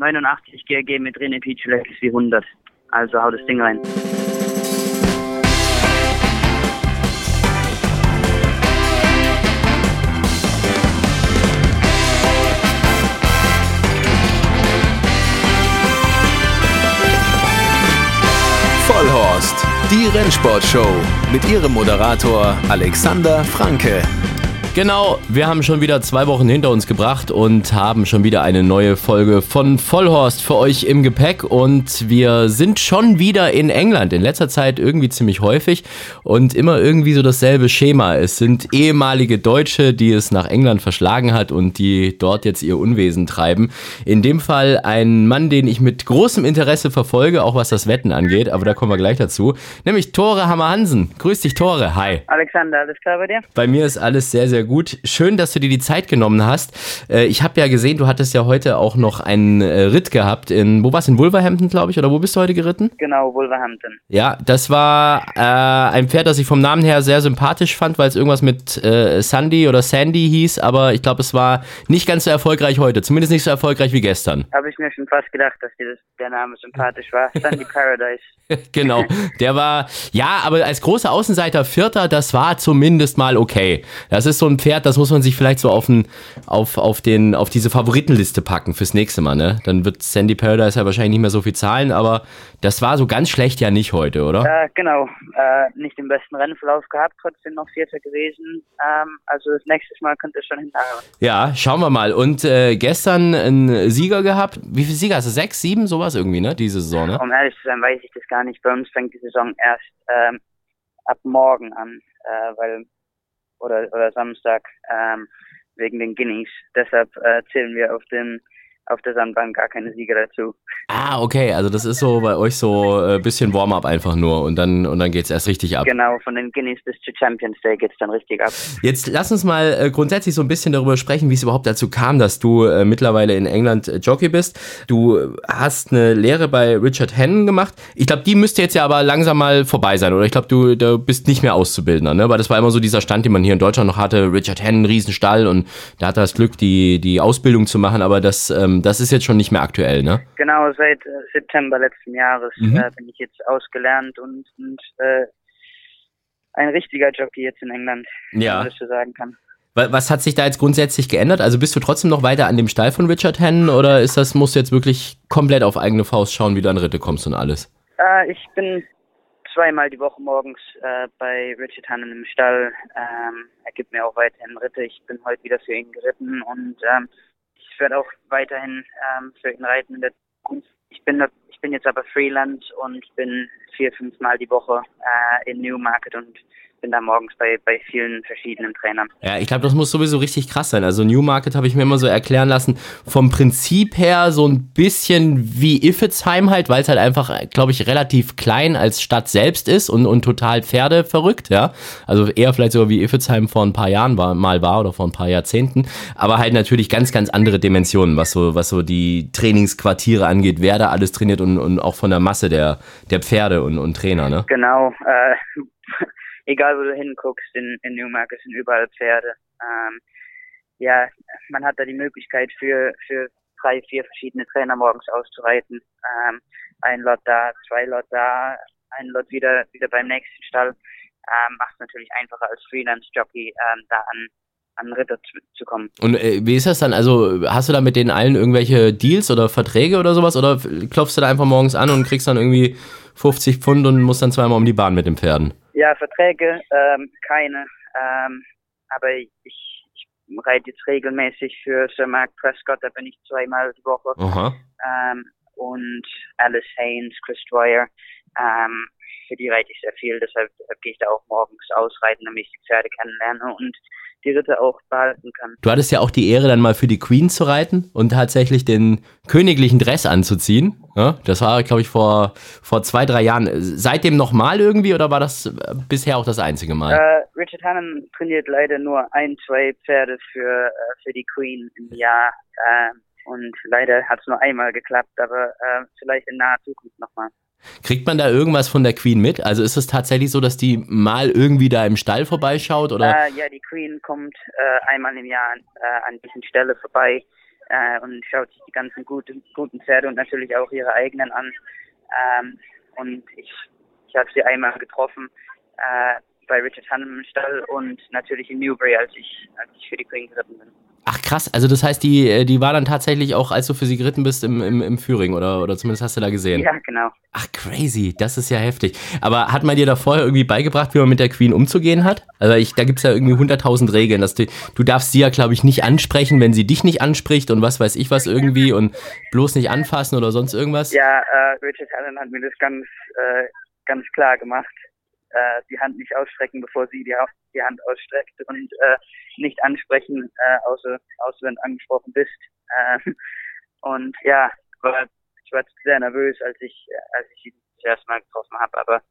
89 GG mit René Pichulek ist wie 100. Also hau das Ding rein. Vollhorst, die Rennsportshow mit ihrem Moderator Alexander Franke. Genau, wir haben schon wieder zwei Wochen hinter uns gebracht und haben schon wieder eine neue Folge von Vollhorst für euch im Gepäck und wir sind schon wieder in England. In letzter Zeit irgendwie ziemlich häufig und immer irgendwie so dasselbe Schema. Es sind ehemalige Deutsche, die es nach England verschlagen hat und die dort jetzt ihr Unwesen treiben. In dem Fall ein Mann, den ich mit großem Interesse verfolge, auch was das Wetten angeht, aber da kommen wir gleich dazu. Nämlich Tore Hammer Hansen. Grüß dich, Tore. Hi. Alexander, alles klar bei dir? Bei mir ist alles sehr, sehr gut. Schön, dass du dir die Zeit genommen hast. Äh, ich habe ja gesehen, du hattest ja heute auch noch einen äh, Ritt gehabt in, wo war's, in Wolverhampton, glaube ich, oder wo bist du heute geritten? Genau, Wolverhampton. Ja, das war äh, ein Pferd, das ich vom Namen her sehr sympathisch fand, weil es irgendwas mit äh, Sandy oder Sandy hieß, aber ich glaube, es war nicht ganz so erfolgreich heute, zumindest nicht so erfolgreich wie gestern. Habe ich mir schon fast gedacht, dass dir das, der Name sympathisch war. Sandy Paradise. genau, der war, ja, aber als großer Außenseiter Vierter, das war zumindest mal okay. Das ist so ein Pferd, das muss man sich vielleicht so auf, den, auf, auf, den, auf diese Favoritenliste packen fürs nächste Mal, ne? Dann wird Sandy Paradise ja wahrscheinlich nicht mehr so viel zahlen, aber das war so ganz schlecht ja nicht heute, oder? Äh, genau, äh, nicht den besten Rennverlauf gehabt, trotzdem noch Vierter gewesen. Ähm, also das nächste Mal könnte es schon hinterher. Ja, schauen wir mal. Und äh, gestern einen Sieger gehabt. Wie viele Sieger hast du? Sechs, sieben, sowas irgendwie, ne? Diese Saison, ne? Um ehrlich zu sein, weiß ich das gar nicht. Bei uns fängt die Saison erst ähm, ab morgen an, äh, weil oder oder Samstag ähm, wegen den Guineas. Deshalb äh, zählen wir auf den auf der Sandbank gar keine Sieger dazu. Ah, okay, also das ist so bei euch so ein äh, bisschen Warm-up einfach nur und dann und dann geht's erst richtig ab. Genau, von den Guineas bis zu Champions Day geht's dann richtig ab. Jetzt lass uns mal äh, grundsätzlich so ein bisschen darüber sprechen, wie es überhaupt dazu kam, dass du äh, mittlerweile in England Jockey bist. Du hast eine Lehre bei Richard Hennon gemacht. Ich glaube, die müsste jetzt ja aber langsam mal vorbei sein, oder? Ich glaube, du, du bist nicht mehr Auszubildender, ne? Weil das war immer so dieser Stand, den man hier in Deutschland noch hatte. Richard Hennon, Riesenstall und da hat er das Glück, die, die Ausbildung zu machen, aber das, ähm, das ist jetzt schon nicht mehr aktuell, ne? Genau, seit äh, September letzten Jahres Mhm. äh, bin ich jetzt ausgelernt und, und äh, ein richtiger Jockey jetzt in England, wenn Ja. man das so sagen kann. Wa- Was hat sich da jetzt grundsätzlich geändert? Also bist du trotzdem noch weiter an dem Stall von Richard Hennon oder ist das, musst du jetzt wirklich komplett auf eigene Faust schauen, wie du an Ritte kommst und alles? Äh, ich bin zweimal die Woche morgens äh, bei Richard Hannon im Stall. Ähm, er gibt mir auch weiterhin Ritte. Ich bin heute wieder für ihn geritten und ähm, werde auch weiterhin ähm, für ihn reiten in der Zukunft. Ich bin, ich bin jetzt aber Freelance und bin vier, fünf Mal die Woche äh, in Newmarket und bin da morgens bei, bei vielen verschiedenen Trainern. Ja, ich glaube, das muss sowieso richtig krass sein. Also Newmarket habe ich mir immer so erklären lassen, vom Prinzip her so ein bisschen wie Iffezheim halt, weil es halt einfach, glaube ich, relativ klein als Stadt selbst ist und, und total Pferde verrückt, ja. Also eher vielleicht sogar wie Iffezheim vor ein paar Jahren war, mal war oder vor ein paar Jahrzehnten. Aber halt natürlich ganz, ganz andere Dimensionen, was so, was so die Trainingsquartiere angeht, wer da alles trainiert und, und auch von der Masse der, der Pferde und, und Trainer, ne? Genau, äh, egal wo du hinguckst, in, in Newmarket sind überall Pferde. Ähm, ja, man hat da die Möglichkeit für, für drei, vier verschiedene Trainer morgens auszureiten. Ähm, ein Lot da, zwei Lot da, ein Lot wieder, wieder beim nächsten Stall. Ähm, macht es natürlich einfacher als Freelance-Jockey, ähm, da an, an Ritter zu, zu kommen. Und äh, wie ist das dann? Also hast du da mit denen allen irgendwelche Deals oder Verträge oder sowas? Oder klopfst du da einfach morgens an und kriegst dann irgendwie 50 Pfund und musst dann zweimal um die Bahn mit den Pferden? Ja, Verträge, ähm, keine. Ähm, aber ich, ich reite jetzt regelmäßig für Sir Mark Prescott, da bin ich zweimal die Woche. Aha. Ähm, und Alice Haynes, Chris Dwyer, ähm, für die reite ich sehr viel, deshalb, deshalb gehe ich da auch morgens ausreiten, damit ich die Pferde kennenlerne und die Ritter auch behalten kann. Du hattest ja auch die Ehre, dann mal für die Queen zu reiten und tatsächlich den königlichen Dress anzuziehen. Ja, das war, glaube ich, vor, vor zwei, drei Jahren. Seitdem nochmal irgendwie oder war das äh, bisher auch das einzige Mal? Äh, Richard Hannon trainiert leider nur ein, zwei Pferde für, äh, für die Queen im Jahr. Äh, und leider hat es nur einmal geklappt, aber äh, vielleicht in naher Zukunft nochmal. Kriegt man da irgendwas von der Queen mit? Also ist es tatsächlich so, dass die mal irgendwie da im Stall vorbeischaut oder? Äh, ja, die Queen kommt äh, einmal im Jahr an, äh, an diesen Stelle vorbei. äh, und schaut sich die ganzen guten, guten Pferde und natürlich auch ihre eigenen an. Ähm, und ich, ich habe sie einmal getroffen äh, bei Richard Hannem im Stall und natürlich in Newbury, als ich, als ich für die Queen geritten bin. Ach krass, also das heißt, die, äh, die war dann tatsächlich auch, als du für sie geritten bist, im, im, im Führing oder, oder zumindest hast du da gesehen? Ja, genau. Ach crazy, das ist ja heftig. Aber hat man dir da vorher irgendwie beigebracht, wie man mit der Queen umzugehen hat? Also ich, da gibt's ja irgendwie 100.000 Regeln. Dass du, du darfst sie ja, glaube ich, nicht ansprechen, wenn sie dich nicht anspricht und was weiß ich was irgendwie und bloß nicht anfassen oder sonst irgendwas. Ja, äh, Richard Allen hat mir das ganz, äh, ganz klar gemacht äh, die Hand nicht ausstrecken, bevor sie die, die Hand ausstreckt und äh, nicht ansprechen, äh, außer, außer wenn du angesprochen bist. Äh, und ja, war, ich war sehr nervös, als ich, als ich sie das erste Mal getroffen habe, aber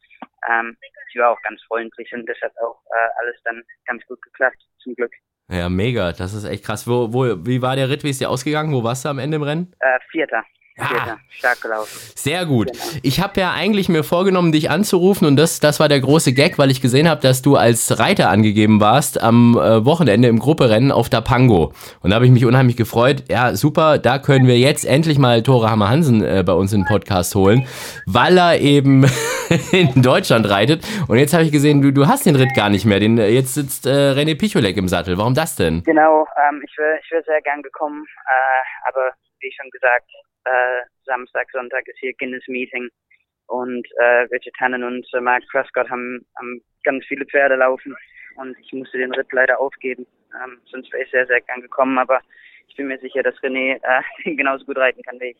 ähm, sie war auch ganz freundlich und das hat auch äh, alles dann ganz gut geklappt, zum Glück. Ja, mega, das ist echt krass. Wo, wo, wie war der Ritt, wie ist der ausgegangen? Wo warst du am Ende im Rennen? Äh, Vierter. Ah, stark gelaufen. Sehr gut. Genau. Ich habe ja eigentlich mir vorgenommen, dich anzurufen und das, das war der große Gag, weil ich gesehen habe, dass du als Reiter angegeben warst am äh, Wochenende im Grupperennen auf der Pango. Und da habe ich mich unheimlich gefreut. Ja, super, da können wir jetzt endlich mal Tore Hammer Hansen äh, bei uns in den Podcast holen, weil er eben in Deutschland reitet. Und jetzt habe ich gesehen, du, du hast den Ritt gar nicht mehr. Den, äh, jetzt sitzt äh, René Picholek im Sattel. Warum das denn? Genau, ähm, ich wäre ich wär sehr gern gekommen, äh, aber wie schon gesagt, äh, Samstag, Sonntag ist hier Guinness Meeting und äh, Richard Tannen und äh, Mark Prescott haben, haben ganz viele Pferde laufen und ich musste den Ritt leider aufgeben. Ähm, sonst wäre ich sehr, sehr gern gekommen, aber ich bin mir sicher, dass René äh, genauso gut reiten kann wie ich.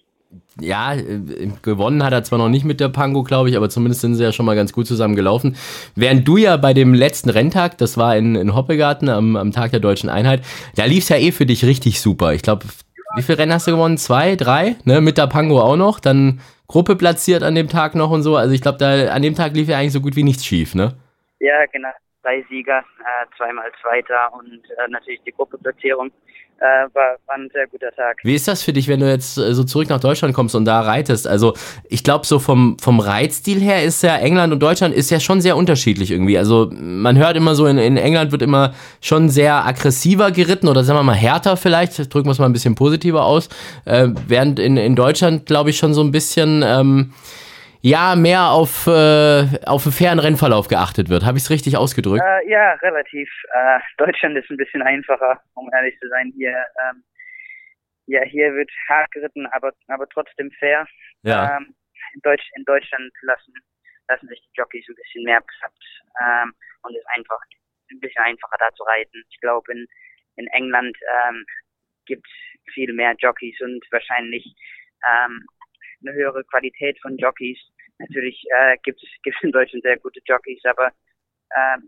Ja, äh, gewonnen hat er zwar noch nicht mit der Pango, glaube ich, aber zumindest sind sie ja schon mal ganz gut zusammen gelaufen. Während du ja bei dem letzten Renntag, das war in, in Hoppegarten am, am Tag der deutschen Einheit, da lief es ja eh für dich richtig super. Ich glaube, wie viele Rennen hast du gewonnen? Zwei, drei? Ne? Mit der Pango auch noch. Dann Gruppe platziert an dem Tag noch und so. Also ich glaube, da an dem Tag lief ja eigentlich so gut wie nichts schief, ne? Ja, genau. Drei Sieger, äh, zweimal Zweiter und äh, natürlich die Gruppeplatzierung äh, war, war ein sehr guter Tag. Wie ist das für dich, wenn du jetzt äh, so zurück nach Deutschland kommst und da reitest? Also ich glaube, so vom, vom Reitstil her ist ja England und Deutschland ist ja schon sehr unterschiedlich irgendwie. Also man hört immer so, in, in England wird immer schon sehr aggressiver geritten oder sagen wir mal härter vielleicht, drücken wir es mal ein bisschen positiver aus, äh, während in, in Deutschland, glaube ich, schon so ein bisschen... Ähm, ja mehr auf, äh, auf einen fairen Rennverlauf geachtet wird. Habe ich es richtig ausgedrückt? Äh, ja, relativ. Äh, Deutschland ist ein bisschen einfacher, um ehrlich zu sein. Hier, ähm, ja, hier wird hart geritten, aber, aber trotzdem fair. Ja. Ähm, in, Deutsch, in Deutschland lassen, lassen sich die Jockeys ein bisschen mehr Platz ähm, und ist einfach ein bisschen einfacher da zu reiten. Ich glaube, in, in England ähm, gibt es viel mehr Jockeys und wahrscheinlich ähm, eine höhere Qualität von Jockeys. Natürlich äh, gibt es in Deutschland sehr gute Jockeys, aber ähm,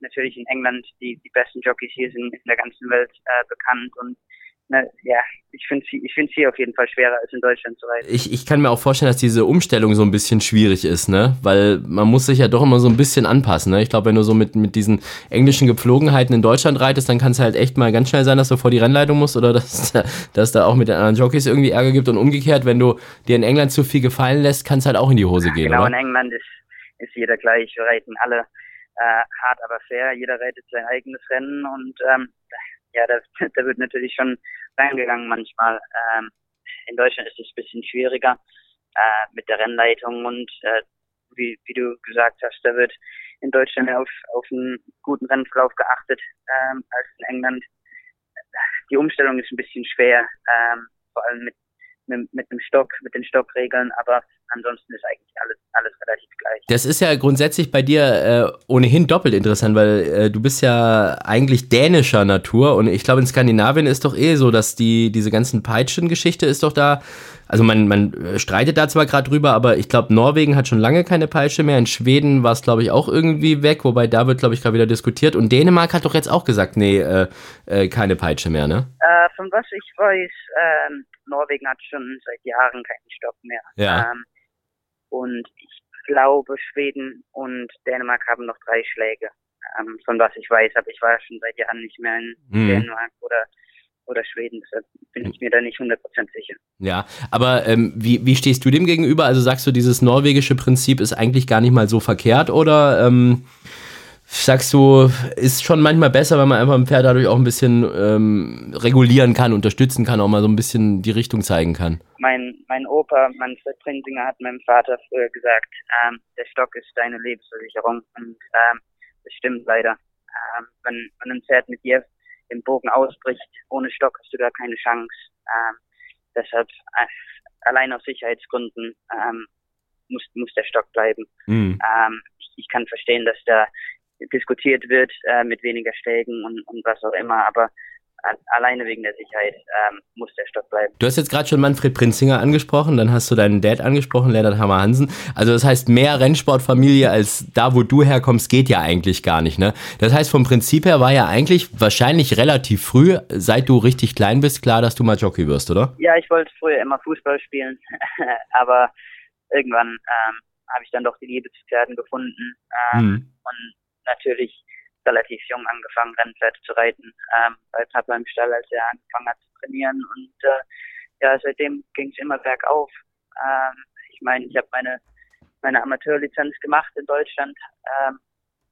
natürlich in England die, die besten Jockeys hier sind in der ganzen Welt äh, bekannt und na, ja, ich finde es ich find's hier auf jeden Fall schwerer als in Deutschland zu reiten. Ich, ich kann mir auch vorstellen, dass diese Umstellung so ein bisschen schwierig ist, ne? Weil man muss sich ja doch immer so ein bisschen anpassen, ne? Ich glaube, wenn du so mit, mit diesen englischen Gepflogenheiten in Deutschland reitest, dann kann es halt echt mal ganz schnell sein, dass du vor die Rennleitung musst oder dass, dass da auch mit den anderen Jockeys irgendwie Ärger gibt und umgekehrt, wenn du dir in England zu viel gefallen lässt, kann es halt auch in die Hose gehen, Genau, oder? in England ist, ist jeder gleich. Wir reiten alle äh, hart, aber fair. Jeder reitet sein eigenes Rennen und ähm, ja, da, da wird natürlich schon reingegangen manchmal. Ähm, in Deutschland ist es ein bisschen schwieriger äh, mit der Rennleitung und äh, wie, wie du gesagt hast, da wird in Deutschland auf, auf einen guten Rennverlauf geachtet ähm, als in England. Die Umstellung ist ein bisschen schwer, ähm, vor allem mit, mit, mit dem Stock, mit den Stockregeln, aber ansonsten ist eigentlich alles, alles relativ gleich. Das ist ja grundsätzlich bei dir äh, ohnehin doppelt interessant, weil äh, du bist ja eigentlich dänischer Natur und ich glaube in Skandinavien ist doch eh so, dass die diese ganzen Peitschen-Geschichte ist doch da, also man, man streitet da zwar gerade drüber, aber ich glaube Norwegen hat schon lange keine Peitsche mehr, in Schweden war es glaube ich auch irgendwie weg, wobei da wird glaube ich gerade wieder diskutiert und Dänemark hat doch jetzt auch gesagt, nee, äh, äh, keine Peitsche mehr, ne? Äh, von was ich weiß, ähm, Norwegen hat schon seit Jahren keinen Stock mehr. Ja. Ähm, und ich glaube, Schweden und Dänemark haben noch drei Schläge, ähm, von was ich weiß. Aber ich war schon seit Jahren nicht mehr in Mhm. Dänemark oder, oder Schweden. Deshalb bin ich mir da nicht 100% sicher. Ja, aber ähm, wie, wie stehst du dem gegenüber? Also sagst du, dieses norwegische Prinzip ist eigentlich gar nicht mal so verkehrt oder ähm, sagst du, ist schon manchmal besser, wenn man einfach ein Pferd dadurch auch ein bisschen ähm, regulieren kann, unterstützen kann, auch mal so ein bisschen die Richtung zeigen kann? Mein, mein Opa, Manfred Prinzinger, hat meinem Vater früher gesagt, ähm, der Stock ist deine Lebensversicherung. Und ähm, das stimmt leider. Ähm, wenn, wenn ein Pferd mit dir im Bogen ausbricht, ohne Stock hast du da keine Chance. Ähm, deshalb, äh, allein aus Sicherheitsgründen, ähm, muss, muss der Stock bleiben. Mhm. Ähm, ich, ich kann verstehen, dass da diskutiert wird äh, mit weniger Stegen und, und was auch immer, aber alleine wegen der Sicherheit ähm, muss der Stock bleiben. Du hast jetzt gerade schon Manfred Prinzinger angesprochen, dann hast du deinen Dad angesprochen, Lennart Hammer Hansen. Also das heißt, mehr Rennsportfamilie als da, wo du herkommst, geht ja eigentlich gar nicht. Ne? Das heißt, vom Prinzip her war ja eigentlich wahrscheinlich relativ früh, seit du richtig klein bist, klar, dass du mal Jockey wirst, oder? Ja, ich wollte früher immer Fußball spielen, aber irgendwann ähm, habe ich dann doch die Liebe zu Pferden gefunden ähm, hm. und natürlich relativ jung angefangen, Rennpferde zu reiten, ähm, bei Papa im Stall, als er angefangen hat zu trainieren. Und äh, ja, seitdem ging es immer bergauf. Ähm, ich meine, ich habe meine, meine Amateurlizenz gemacht in Deutschland, ähm,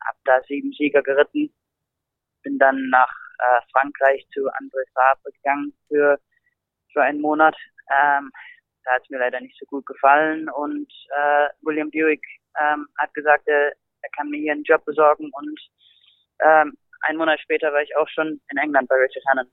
habe da sieben Sieger geritten, bin dann nach äh, Frankreich zu André Fabre gegangen für, für einen Monat. Ähm, da hat es mir leider nicht so gut gefallen und äh, William Buick ähm, hat gesagt, er, er kann mir hier einen Job besorgen und ähm, einen Monat später war ich auch schon in England bei Richard Hannon.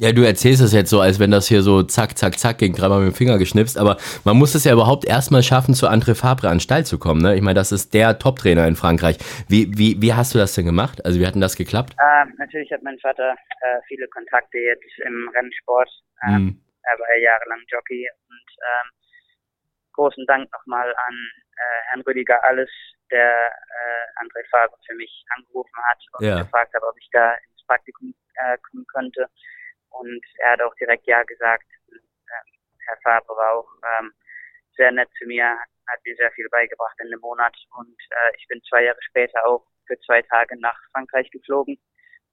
Ja, du erzählst es jetzt so, als wenn das hier so zack, zack, zack ging, gerade mal mit dem Finger geschnipst, aber man muss es ja überhaupt erstmal schaffen, zu André Fabre an Stall zu kommen, ne? Ich meine, das ist der Top-Trainer in Frankreich. Wie, wie, wie hast du das denn gemacht? Also wie hat denn das geklappt? Ähm, natürlich hat mein Vater äh, viele Kontakte jetzt im Rennsport. Ähm, mhm. Er war ja jahrelang Jockey und ähm, großen Dank nochmal an äh, Herrn Rüdiger Alles, der äh, André Fabre für mich angerufen hat und ja. gefragt hat, ob ich da ins Praktikum äh, kommen könnte. Und er hat auch direkt Ja gesagt. Und, äh, Herr Fabre war auch ähm, sehr nett zu mir, hat mir sehr viel beigebracht in dem Monat. Und äh, ich bin zwei Jahre später auch für zwei Tage nach Frankreich geflogen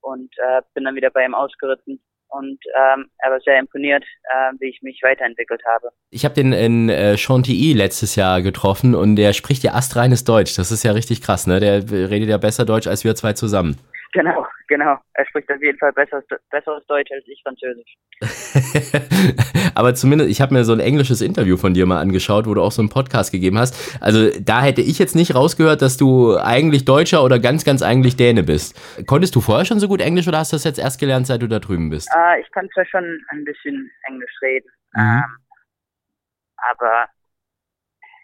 und äh, bin dann wieder bei ihm ausgeritten und ähm, er war sehr imponiert, äh, wie ich mich weiterentwickelt habe. Ich habe den in äh, Chantilly letztes Jahr getroffen und der spricht ja astreines Deutsch. Das ist ja richtig krass, ne? Der redet ja besser Deutsch als wir zwei zusammen. Genau, genau. Er spricht auf jeden Fall besseres, besseres Deutsch als ich Französisch. Aber zumindest, ich habe mir so ein englisches Interview von dir mal angeschaut, wo du auch so einen Podcast gegeben hast. Also da hätte ich jetzt nicht rausgehört, dass du eigentlich Deutscher oder ganz, ganz eigentlich Däne bist. Konntest du vorher schon so gut Englisch oder hast du das jetzt erst gelernt, seit du da drüben bist? Uh, ich kann zwar schon ein bisschen Englisch reden, mhm. ähm, aber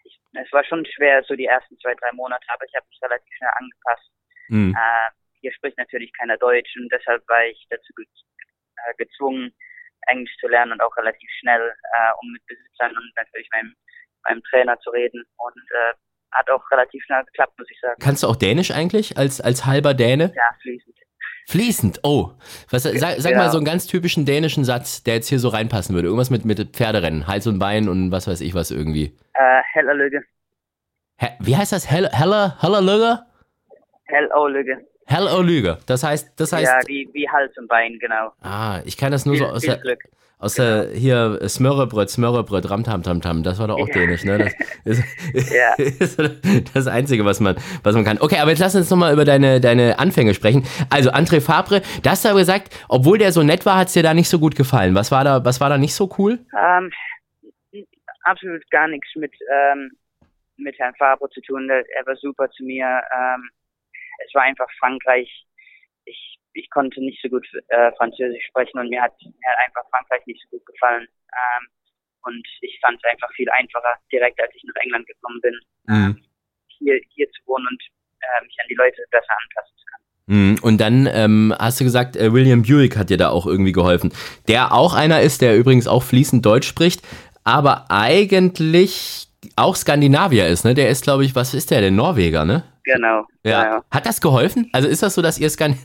ich, es war schon schwer, so die ersten zwei, drei Monate, aber ich habe mich relativ schnell angepasst. Mhm. Äh, hier spricht natürlich keiner Deutsch und deshalb war ich dazu äh, gezwungen, Englisch zu lernen und auch relativ schnell, äh, um mit Besitzern und natürlich meinem, meinem Trainer zu reden und äh, hat auch relativ schnell geklappt, muss ich sagen. Kannst du auch Dänisch eigentlich als, als halber Däne? Ja, fließend. Fließend, oh. Was, sag, sag ja. mal so einen ganz typischen dänischen Satz, der jetzt hier so reinpassen würde. Irgendwas mit, mit Pferderennen, Hals und Bein und was weiß ich was irgendwie. Äh, Heller Lüge. He wie heißt das? Heller, Heller, Heller Lüge? Hell O Lüge. Das heißt, das heißt. Ja, wie, wie Hals und Bein, genau. Ah, ich kann das nur viel, so aus der, aus genau. der hier Smörrebröt, Smörrebröt, Ramtam Tam Tam. Das war doch auch ja. dänisch, ne? Das ist, ja. ist das Einzige, was man, was man kann. Okay, aber jetzt lass uns nochmal über deine, deine Anfänge sprechen. Also André Fabre, da hast du aber gesagt, obwohl der so nett war, hat es dir da nicht so gut gefallen. Was war da, was war da nicht so cool? Um, ähm, absolut gar nichts mit, ähm, mit Herrn Fabre zu tun. Er war super zu mir. Ähm, es war einfach Frankreich. Ich, ich konnte nicht so gut äh, Französisch sprechen und mir hat, mir hat einfach Frankreich nicht so gut gefallen. Ähm, und ich fand es einfach viel einfacher, direkt als ich nach England gekommen bin, mhm. hier, hier zu wohnen und äh, mich an die Leute besser anpassen zu können. Mhm. Und dann ähm, hast du gesagt, äh, William Buick hat dir da auch irgendwie geholfen. Der auch einer ist, der übrigens auch fließend Deutsch spricht, aber eigentlich auch Skandinavier ist, ne? Der ist, glaube ich, was ist der, der Norweger, ne? Genau. Ja. ja. Hat das geholfen? Also ist das so, dass ihr Skan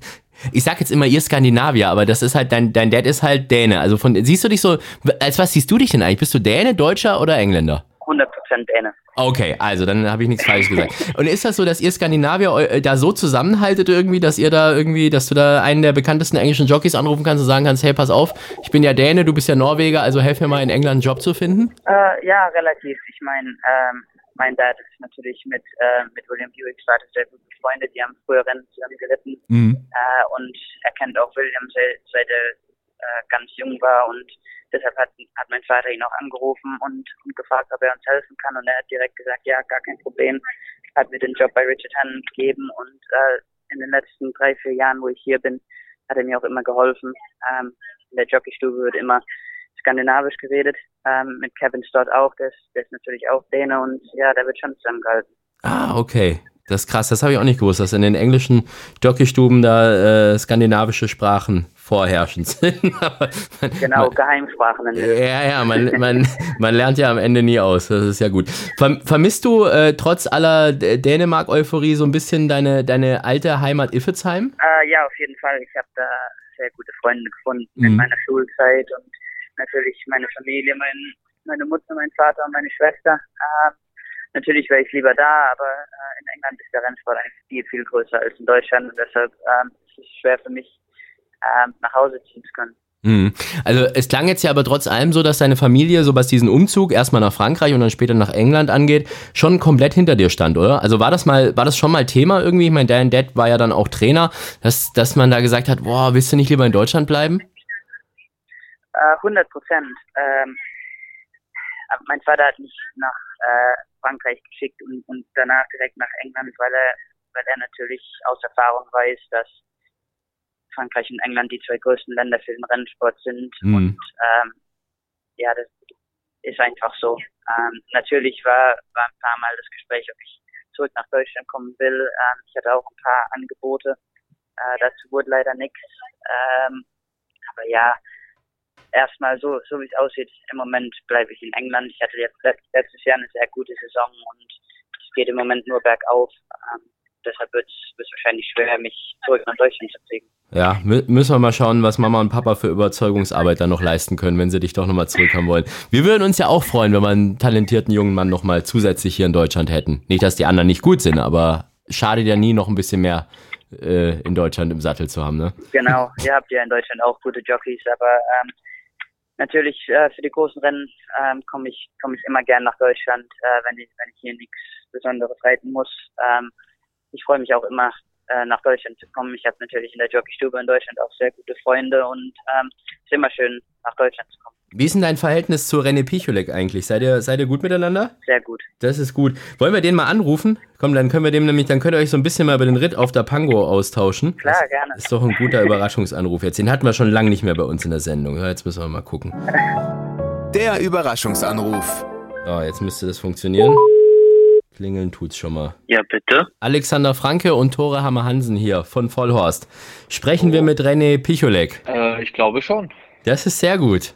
ich sag jetzt immer ihr Skandinavier, aber das ist halt dein dein Dad ist halt Däne. Also von siehst du dich so als was siehst du dich denn eigentlich? Bist du Däne, Deutscher oder Engländer? 100% Däne. Okay, also dann habe ich nichts falsch gesagt. Und ist das so, dass ihr Skandinavier äh, da so zusammenhaltet irgendwie, dass ihr da irgendwie, dass du da einen der bekanntesten englischen Jockeys anrufen kannst und sagen kannst, hey, pass auf, ich bin ja Däne, du bist ja Norweger, also helf mir mal in England einen Job zu finden? Äh, ja, relativ. Ich meine, ähm, mein Dad ist natürlich mit, äh, mit William Buicks Vater sehr gut befreundet. Die haben früher Rennen zusammen geritten. Mhm. Äh, und er kennt auch William seit, seit er äh, ganz jung war. Und deshalb hat, hat mein Vater ihn auch angerufen und, und gefragt, ob er uns helfen kann. Und er hat direkt gesagt, ja, gar kein Problem. Hat mir den Job bei Richard Hannon gegeben. Und äh, in den letzten drei, vier Jahren, wo ich hier bin, hat er mir auch immer geholfen. Ähm, in der Jockeystube wird immer skandinavisch geredet, ähm, mit Kevin Stott auch, der ist, der ist natürlich auch Däne und ja, der wird schon zusammengehalten. Ah, okay. Das ist krass, das habe ich auch nicht gewusst, dass in den englischen Jockeystuben da äh, skandinavische Sprachen vorherrschend sind. man, genau, man, Geheimsprachen. Ja, ja, man, man, man lernt ja am Ende nie aus, das ist ja gut. Vermisst du äh, trotz aller Dänemark-Euphorie so ein bisschen deine, deine alte Heimat Iffezheim? Äh, ja, auf jeden Fall. Ich habe da sehr gute Freunde gefunden mhm. in meiner Schulzeit und natürlich meine Familie, mein, meine Mutter, mein Vater und meine Schwester. Äh, natürlich wäre ich lieber da, aber äh, in England ist der Rennsport eigentlich viel, viel größer als in Deutschland und deshalb äh, ist es schwer für mich, äh, nach Hause ziehen zu können. Mhm. Also es klang jetzt ja aber trotz allem so, dass deine Familie, so was diesen Umzug erstmal nach Frankreich und dann später nach England angeht, schon komplett hinter dir stand, oder? Also war das mal, war das schon mal Thema irgendwie? Ich meine, dein Dad war ja dann auch Trainer, dass, dass man da gesagt hat, boah, willst du nicht lieber in Deutschland bleiben? 100 äh, Prozent. Ähm, mein Vater hat mich nach äh, Frankreich geschickt und, und danach direkt nach England, weil er, weil er natürlich aus Erfahrung weiß, dass Frankreich und England die zwei größten Länder für den Rennsport sind. Mhm. Und ähm, ja, das ist einfach so. Ähm, natürlich war, war ein paar Mal das Gespräch, ob ich zurück nach Deutschland kommen will. Ähm, ich hatte auch ein paar Angebote. Äh, dazu wurde leider nichts. Ähm, aber ja, erstmal so, so wie es aussieht, im Moment bleibe ich in England. Ich hatte jetzt letztes Jahr eine sehr gute Saison und es geht im Moment nur bergauf. Ähm, deshalb wird es wahrscheinlich schwer, mich zurück nach Deutschland zu kriegen. Ja, müssen wir mal schauen, was Mama und Papa für Überzeugungsarbeit dann noch leisten können, wenn sie dich doch nochmal zurückhaben wollen. Wir würden uns ja auch freuen, wenn wir einen talentierten jungen Mann nochmal zusätzlich hier in Deutschland hätten. Nicht, dass die anderen nicht gut sind, aber schade ja nie, noch ein bisschen mehr äh, in Deutschland im Sattel zu haben, ne? Genau, ihr habt ja in Deutschland auch gute Jockeys, aber ähm, natürlich äh, für die großen Rennen ähm, komme ich komme ich immer gern nach Deutschland, äh, wenn ich wenn ich hier nichts Besonderes reiten muss. Ähm, ich freue mich auch immer äh, nach Deutschland zu kommen. Ich habe natürlich in der Jockeystube in Deutschland auch sehr gute Freunde und ähm, es ist immer schön nach Deutschland zu kommen. Wie ist denn dein Verhältnis zu René Picholek eigentlich? Seid ihr, seid ihr gut miteinander? Sehr gut. Das ist gut. Wollen wir den mal anrufen? Komm, dann können wir dem nämlich, dann könnt ihr euch so ein bisschen mal über den Ritt auf der Pango austauschen. Klar, das gerne. Ist doch ein guter Überraschungsanruf jetzt. Den hatten wir schon lange nicht mehr bei uns in der Sendung. Ja, jetzt müssen wir mal gucken. Der Überraschungsanruf. So, jetzt müsste das funktionieren. Klingeln tut's schon mal. Ja, bitte. Alexander Franke und Tore Hammer Hansen hier von Vollhorst. Sprechen oh. wir mit René Picholek? Äh, ich glaube schon. Das ist sehr gut.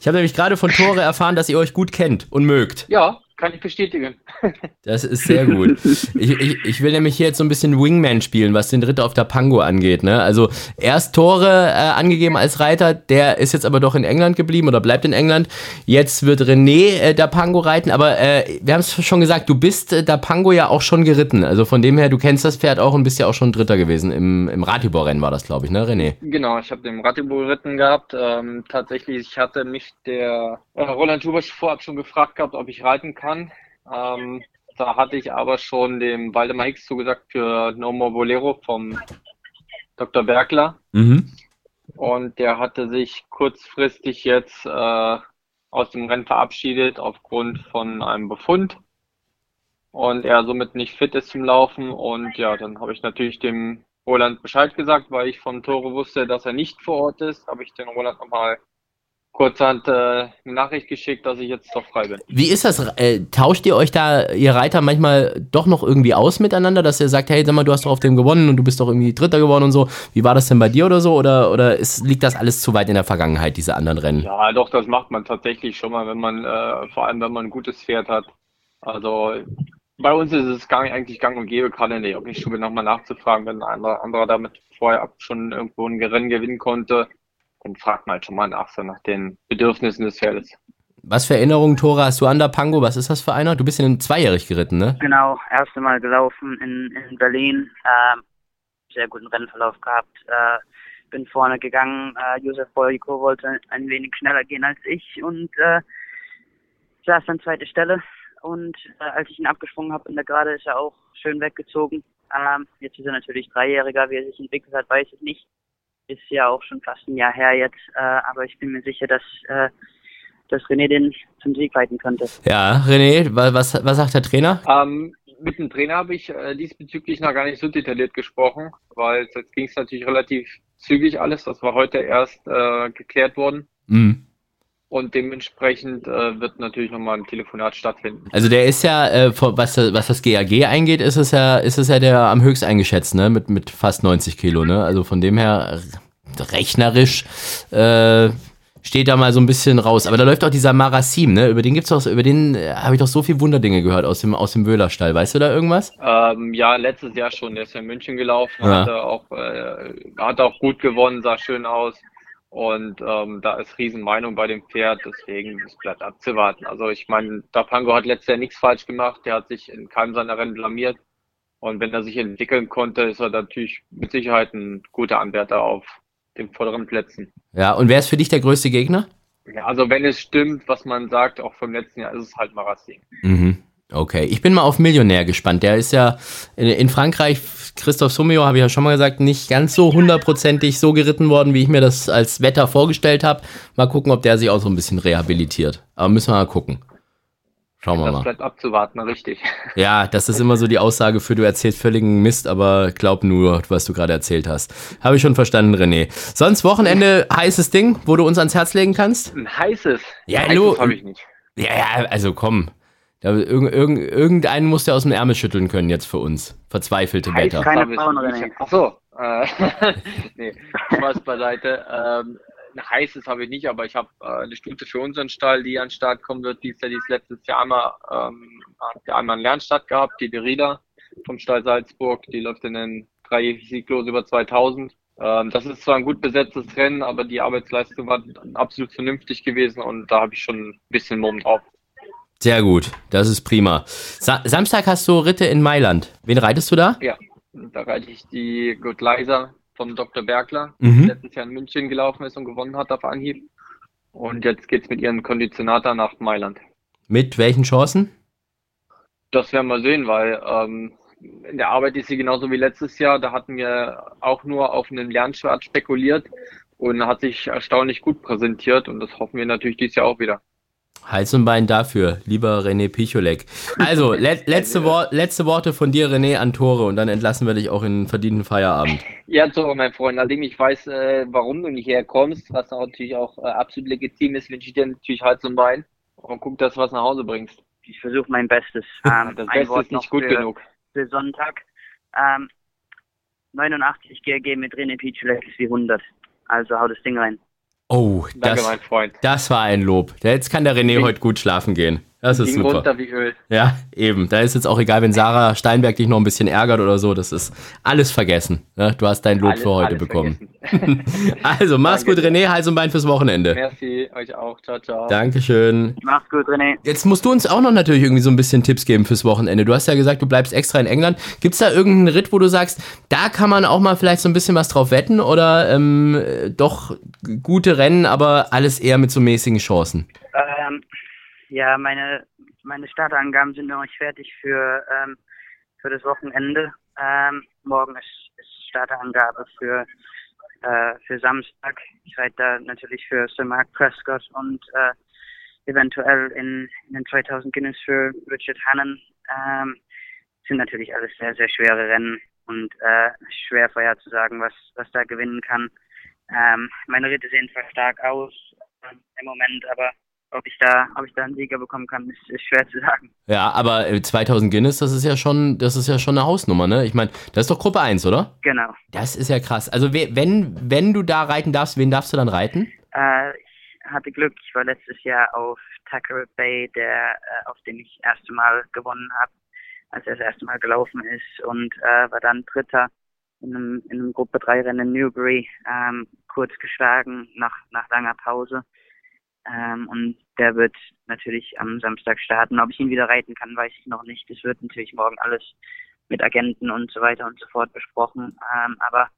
Ich habe nämlich gerade von Tore erfahren, dass ihr euch gut kennt und mögt. Ja, kann ich bestätigen. Das ist sehr gut. Ich, ich, ich will nämlich hier jetzt so ein bisschen Wingman spielen, was den Ritter auf der Pango angeht. Ne? Also erst Tore äh, angegeben als Reiter, der ist jetzt aber doch in England geblieben oder bleibt in England. Jetzt wird René äh, der Pango reiten, aber äh, wir haben es schon gesagt, du bist äh, der Pango ja auch schon geritten. Also von dem her, du kennst das Pferd auch und bist ja auch schon Dritter gewesen. Im, im Ratibor-Rennen war das, glaube ich, ne, René? Genau, ich habe den Ratibor geritten gehabt. Ähm, tatsächlich hatte mich der äh, Roland Schubasch vorab schon gefragt gehabt, ob ich reiten kann. Ähm, da hatte ich aber schon dem Waldemar Hicks zugesagt für No More Bolero vom Dr. Bergler. Mhm. Und der hatte sich kurzfristig jetzt äh, aus dem Rennen verabschiedet aufgrund von einem Befund. Und er somit nicht fit ist zum Laufen. Und ja, dann habe ich natürlich dem Roland Bescheid gesagt, weil ich vom Tore wusste, dass er nicht vor Ort ist, habe ich den Roland nochmal kurzerhand äh, eine Nachricht geschickt, dass ich jetzt doch frei bin. Wie ist das? Äh, tauscht ihr euch da, ihr Reiter, manchmal doch noch irgendwie aus miteinander, dass ihr sagt, hey, sag mal, du hast doch auf dem gewonnen und du bist doch irgendwie Dritter geworden und so. Wie war das denn bei dir oder so? Oder, oder ist, liegt das alles zu weit in der Vergangenheit, diese anderen Rennen? Ja, doch, das macht man tatsächlich schon mal, wenn man, äh, vor allem wenn man ein gutes Pferd hat. Also bei uns ist es gang, eigentlich gang und gäbe, gerade in der Jockeyschule nochmal nachzufragen, wenn ein anderer, anderer damit vorher schon irgendwo ein Rennen gewinnen konnte dann fragt man halt schon mal nach, so nach den Bedürfnissen des Pferdes. Was für Erinnerungen, Tore, hast du an der Pango? Was ist das für einer? Du bist in zweijährig geritten, ne? Genau, erste Mal gelaufen in, in Berlin. Ähm, sehr guten Rennverlauf gehabt. Äh, bin vorne gegangen. Äh, Josef Boyko wollte ein wenig schneller gehen als ich und äh, saß an zweiter Stelle. und äh, als ich ihn abgesprungen habe in der Gerade, ist er auch schön weggezogen. Ähm, jetzt ist er natürlich Dreijähriger, wie er sich entwickelt hat, weiß ich nicht. Ist ja auch schon fast ein Jahr her jetzt, äh, aber ich bin mir sicher, dass, äh, dass René den zum Sieg leiten könnte. Ja, René, was, was sagt der Trainer? Ähm, mit dem Trainer habe ich äh, diesbezüglich noch gar nicht so detailliert gesprochen, weil jetzt ging es natürlich relativ zügig alles. Das war heute erst äh, geklärt worden. Mhm. Und dementsprechend äh, wird natürlich nochmal ein Telefonat stattfinden. Also der ist ja, äh, was, was das GAG eingeht, ist es ja, ist es ja der am höchst eingeschätzt, ne? Mit, mit fast 90 Kilo, ne? Also von dem her rechnerisch äh, steht da mal so ein bisschen raus. Aber da läuft auch dieser Marasim, ne? Über den gibt's doch, über den äh, habe ich doch so viel Wunderdinge gehört aus dem, aus dem Wöhlerstall. Weißt du da irgendwas? Ähm, ja, letztes Jahr schon. Der ist ja in München gelaufen, ja. hat, auch, äh, hat auch gut gewonnen, sah schön aus. Und ähm, da ist Riesenmeinung bei dem Pferd, deswegen es bleibt abzuwarten. Also ich meine, Dapango hat letztes Jahr nichts falsch gemacht, der hat sich in keinem seiner Rennen blamiert. Und wenn er sich entwickeln konnte, ist er natürlich mit Sicherheit ein guter Anwärter auf den vorderen Plätzen. Ja, und wer ist für dich der größte Gegner? Ja, also wenn es stimmt, was man sagt, auch vom letzten Jahr, ist es halt Marassi. Mhm. Okay, ich bin mal auf Millionär gespannt. Der ist ja in Frankreich, Christoph Soumio, habe ich ja schon mal gesagt, nicht ganz so hundertprozentig so geritten worden, wie ich mir das als Wetter vorgestellt habe. Mal gucken, ob der sich auch so ein bisschen rehabilitiert. Aber müssen wir mal gucken. Schauen wir das mal. Bleibt abzuwarten, richtig. Ja, das ist immer so die Aussage für du erzählst völligen Mist, aber glaub nur, was du gerade erzählt hast. Habe ich schon verstanden, René. Sonst Wochenende heißes Ding, wo du uns ans Herz legen kannst? Ein heißes? Ja, heißes habe ich nicht. Ja, ja, also komm. Da, irg, irg, irgendeinen muss der aus dem Ärmel schütteln können jetzt für uns. Verzweifelte Heiß, Wetter. Keine Frauen, René. Achso. Äh, nee, Spaß beiseite. Ähm, heißes habe ich nicht, aber ich habe äh, eine Stute für unseren Stall, die an den Start kommen wird. Die ist ja dieses letztes Jahr einmal, ähm, einmal einen Lernstart gehabt, die Derida vom Stall Salzburg. Die läuft in den drei Sieglos über 2000. Ähm, das ist zwar ein gut besetztes Rennen, aber die Arbeitsleistung war absolut vernünftig gewesen und da habe ich schon ein bisschen Mumm drauf. Sehr gut, das ist prima. Sa Samstag hast du Ritte in Mailand. Wen reitest du da? Ja, da reite ich die Good Liza vom Dr. Bergler, mhm. die letztes Jahr in München gelaufen ist und gewonnen hat auf Anhieb. Und jetzt geht es mit ihren Konditionator nach Mailand. Mit welchen Chancen? Das werden wir sehen, weil ähm, in der Arbeit ist sie genauso wie letztes Jahr. Da hatten wir auch nur auf einen Lernschwert spekuliert und hat sich erstaunlich gut präsentiert und das hoffen wir natürlich dieses Jahr auch wieder. Hals und Bein dafür, lieber René Picholek. Also, le letzte, Wor letzte Worte von dir, René, an Tore und dann entlassen wir dich auch in einen verdienten Feierabend. Ja, Tore, mein Freund, nachdem ich weiß, äh, warum du nicht herkommst, was natürlich auch äh, absolut legitim ist, wünsche ich dir natürlich Hals und Bein und guck, dass du was nach Hause bringst. Ich versuche mein Bestes. Ähm, das Beste ist nicht gut für, genug. Für Sonntag. Ähm, 89 GG mit René Picholek ist wie 100. Also hau das Ding rein. Oh, Danke, das, mein Freund. das war ein Lob. Jetzt kann der René Ging- heute gut schlafen gehen. Das ist Ging super. runter wie Öl. Ja, eben. Da ist jetzt auch egal, wenn Sarah Steinberg dich noch ein bisschen ärgert oder so. Das ist alles vergessen. Ne? Du hast dein Lob Alles- für heute bekommen. Also, mach's Danke gut, René. Hals und Bein fürs Wochenende. Merci, euch auch. Ciao, ciao. Dankeschön. Mach's gut, René. Jetzt musst du uns auch noch natürlich irgendwie so ein bisschen Tipps geben fürs Wochenende. Du hast ja gesagt, du bleibst extra in England. Gibt's da irgendeinen Ritt, wo du sagst, da kann man auch mal vielleicht so ein bisschen was drauf wetten oder ähm, äh, doch gute Rennen, aber alles eher mit so mäßigen Chancen? Ähm, ja, meine, meine Startangaben sind noch nicht fertig für, ähm, für das Wochenende. Ähm, morgen ist, ist Starterangabe für, äh, für Samstag. Ich reite da natürlich für Sir Mark Prescott und äh, eventuell in, in den 2000 Guinness für Richard Hannon. Ähm, sind natürlich alles sehr, sehr schwere Rennen und äh, schwer vorherzusagen, was, was da gewinnen kann. Ähm, meine Ritte sehen zwar stark aus ähm, im Moment, aber ob ich da, ob ich da einen Sieger bekommen kann, ist, ist schwer zu sagen. Ja, aber äh, 2000 Guinness, das ist ja schon, das ist ja schon eine Hausnummer, ne? Ich meine, das ist doch Gruppe 1, oder? Genau. Das ist ja krass. Also we- wenn, wenn du da reiten darfst, wen darfst du dann reiten? Äh, ich hatte Glück, ich war letztes Jahr auf Tackeret Bay, der, äh, auf dem ich das erste Mal gewonnen habe, als er das erste Mal gelaufen ist und äh, war dann Dritter in einem, in einem Gruppe 3 Rennen in Newbury, ähm, kurz geschlagen nach, nach langer Pause. Ähm, und der wird natürlich am Samstag starten. Ob ich ihn wieder reiten kann, weiß ich noch nicht. Es wird natürlich morgen alles mit Agenten und so weiter und so fort besprochen. Ähm, aber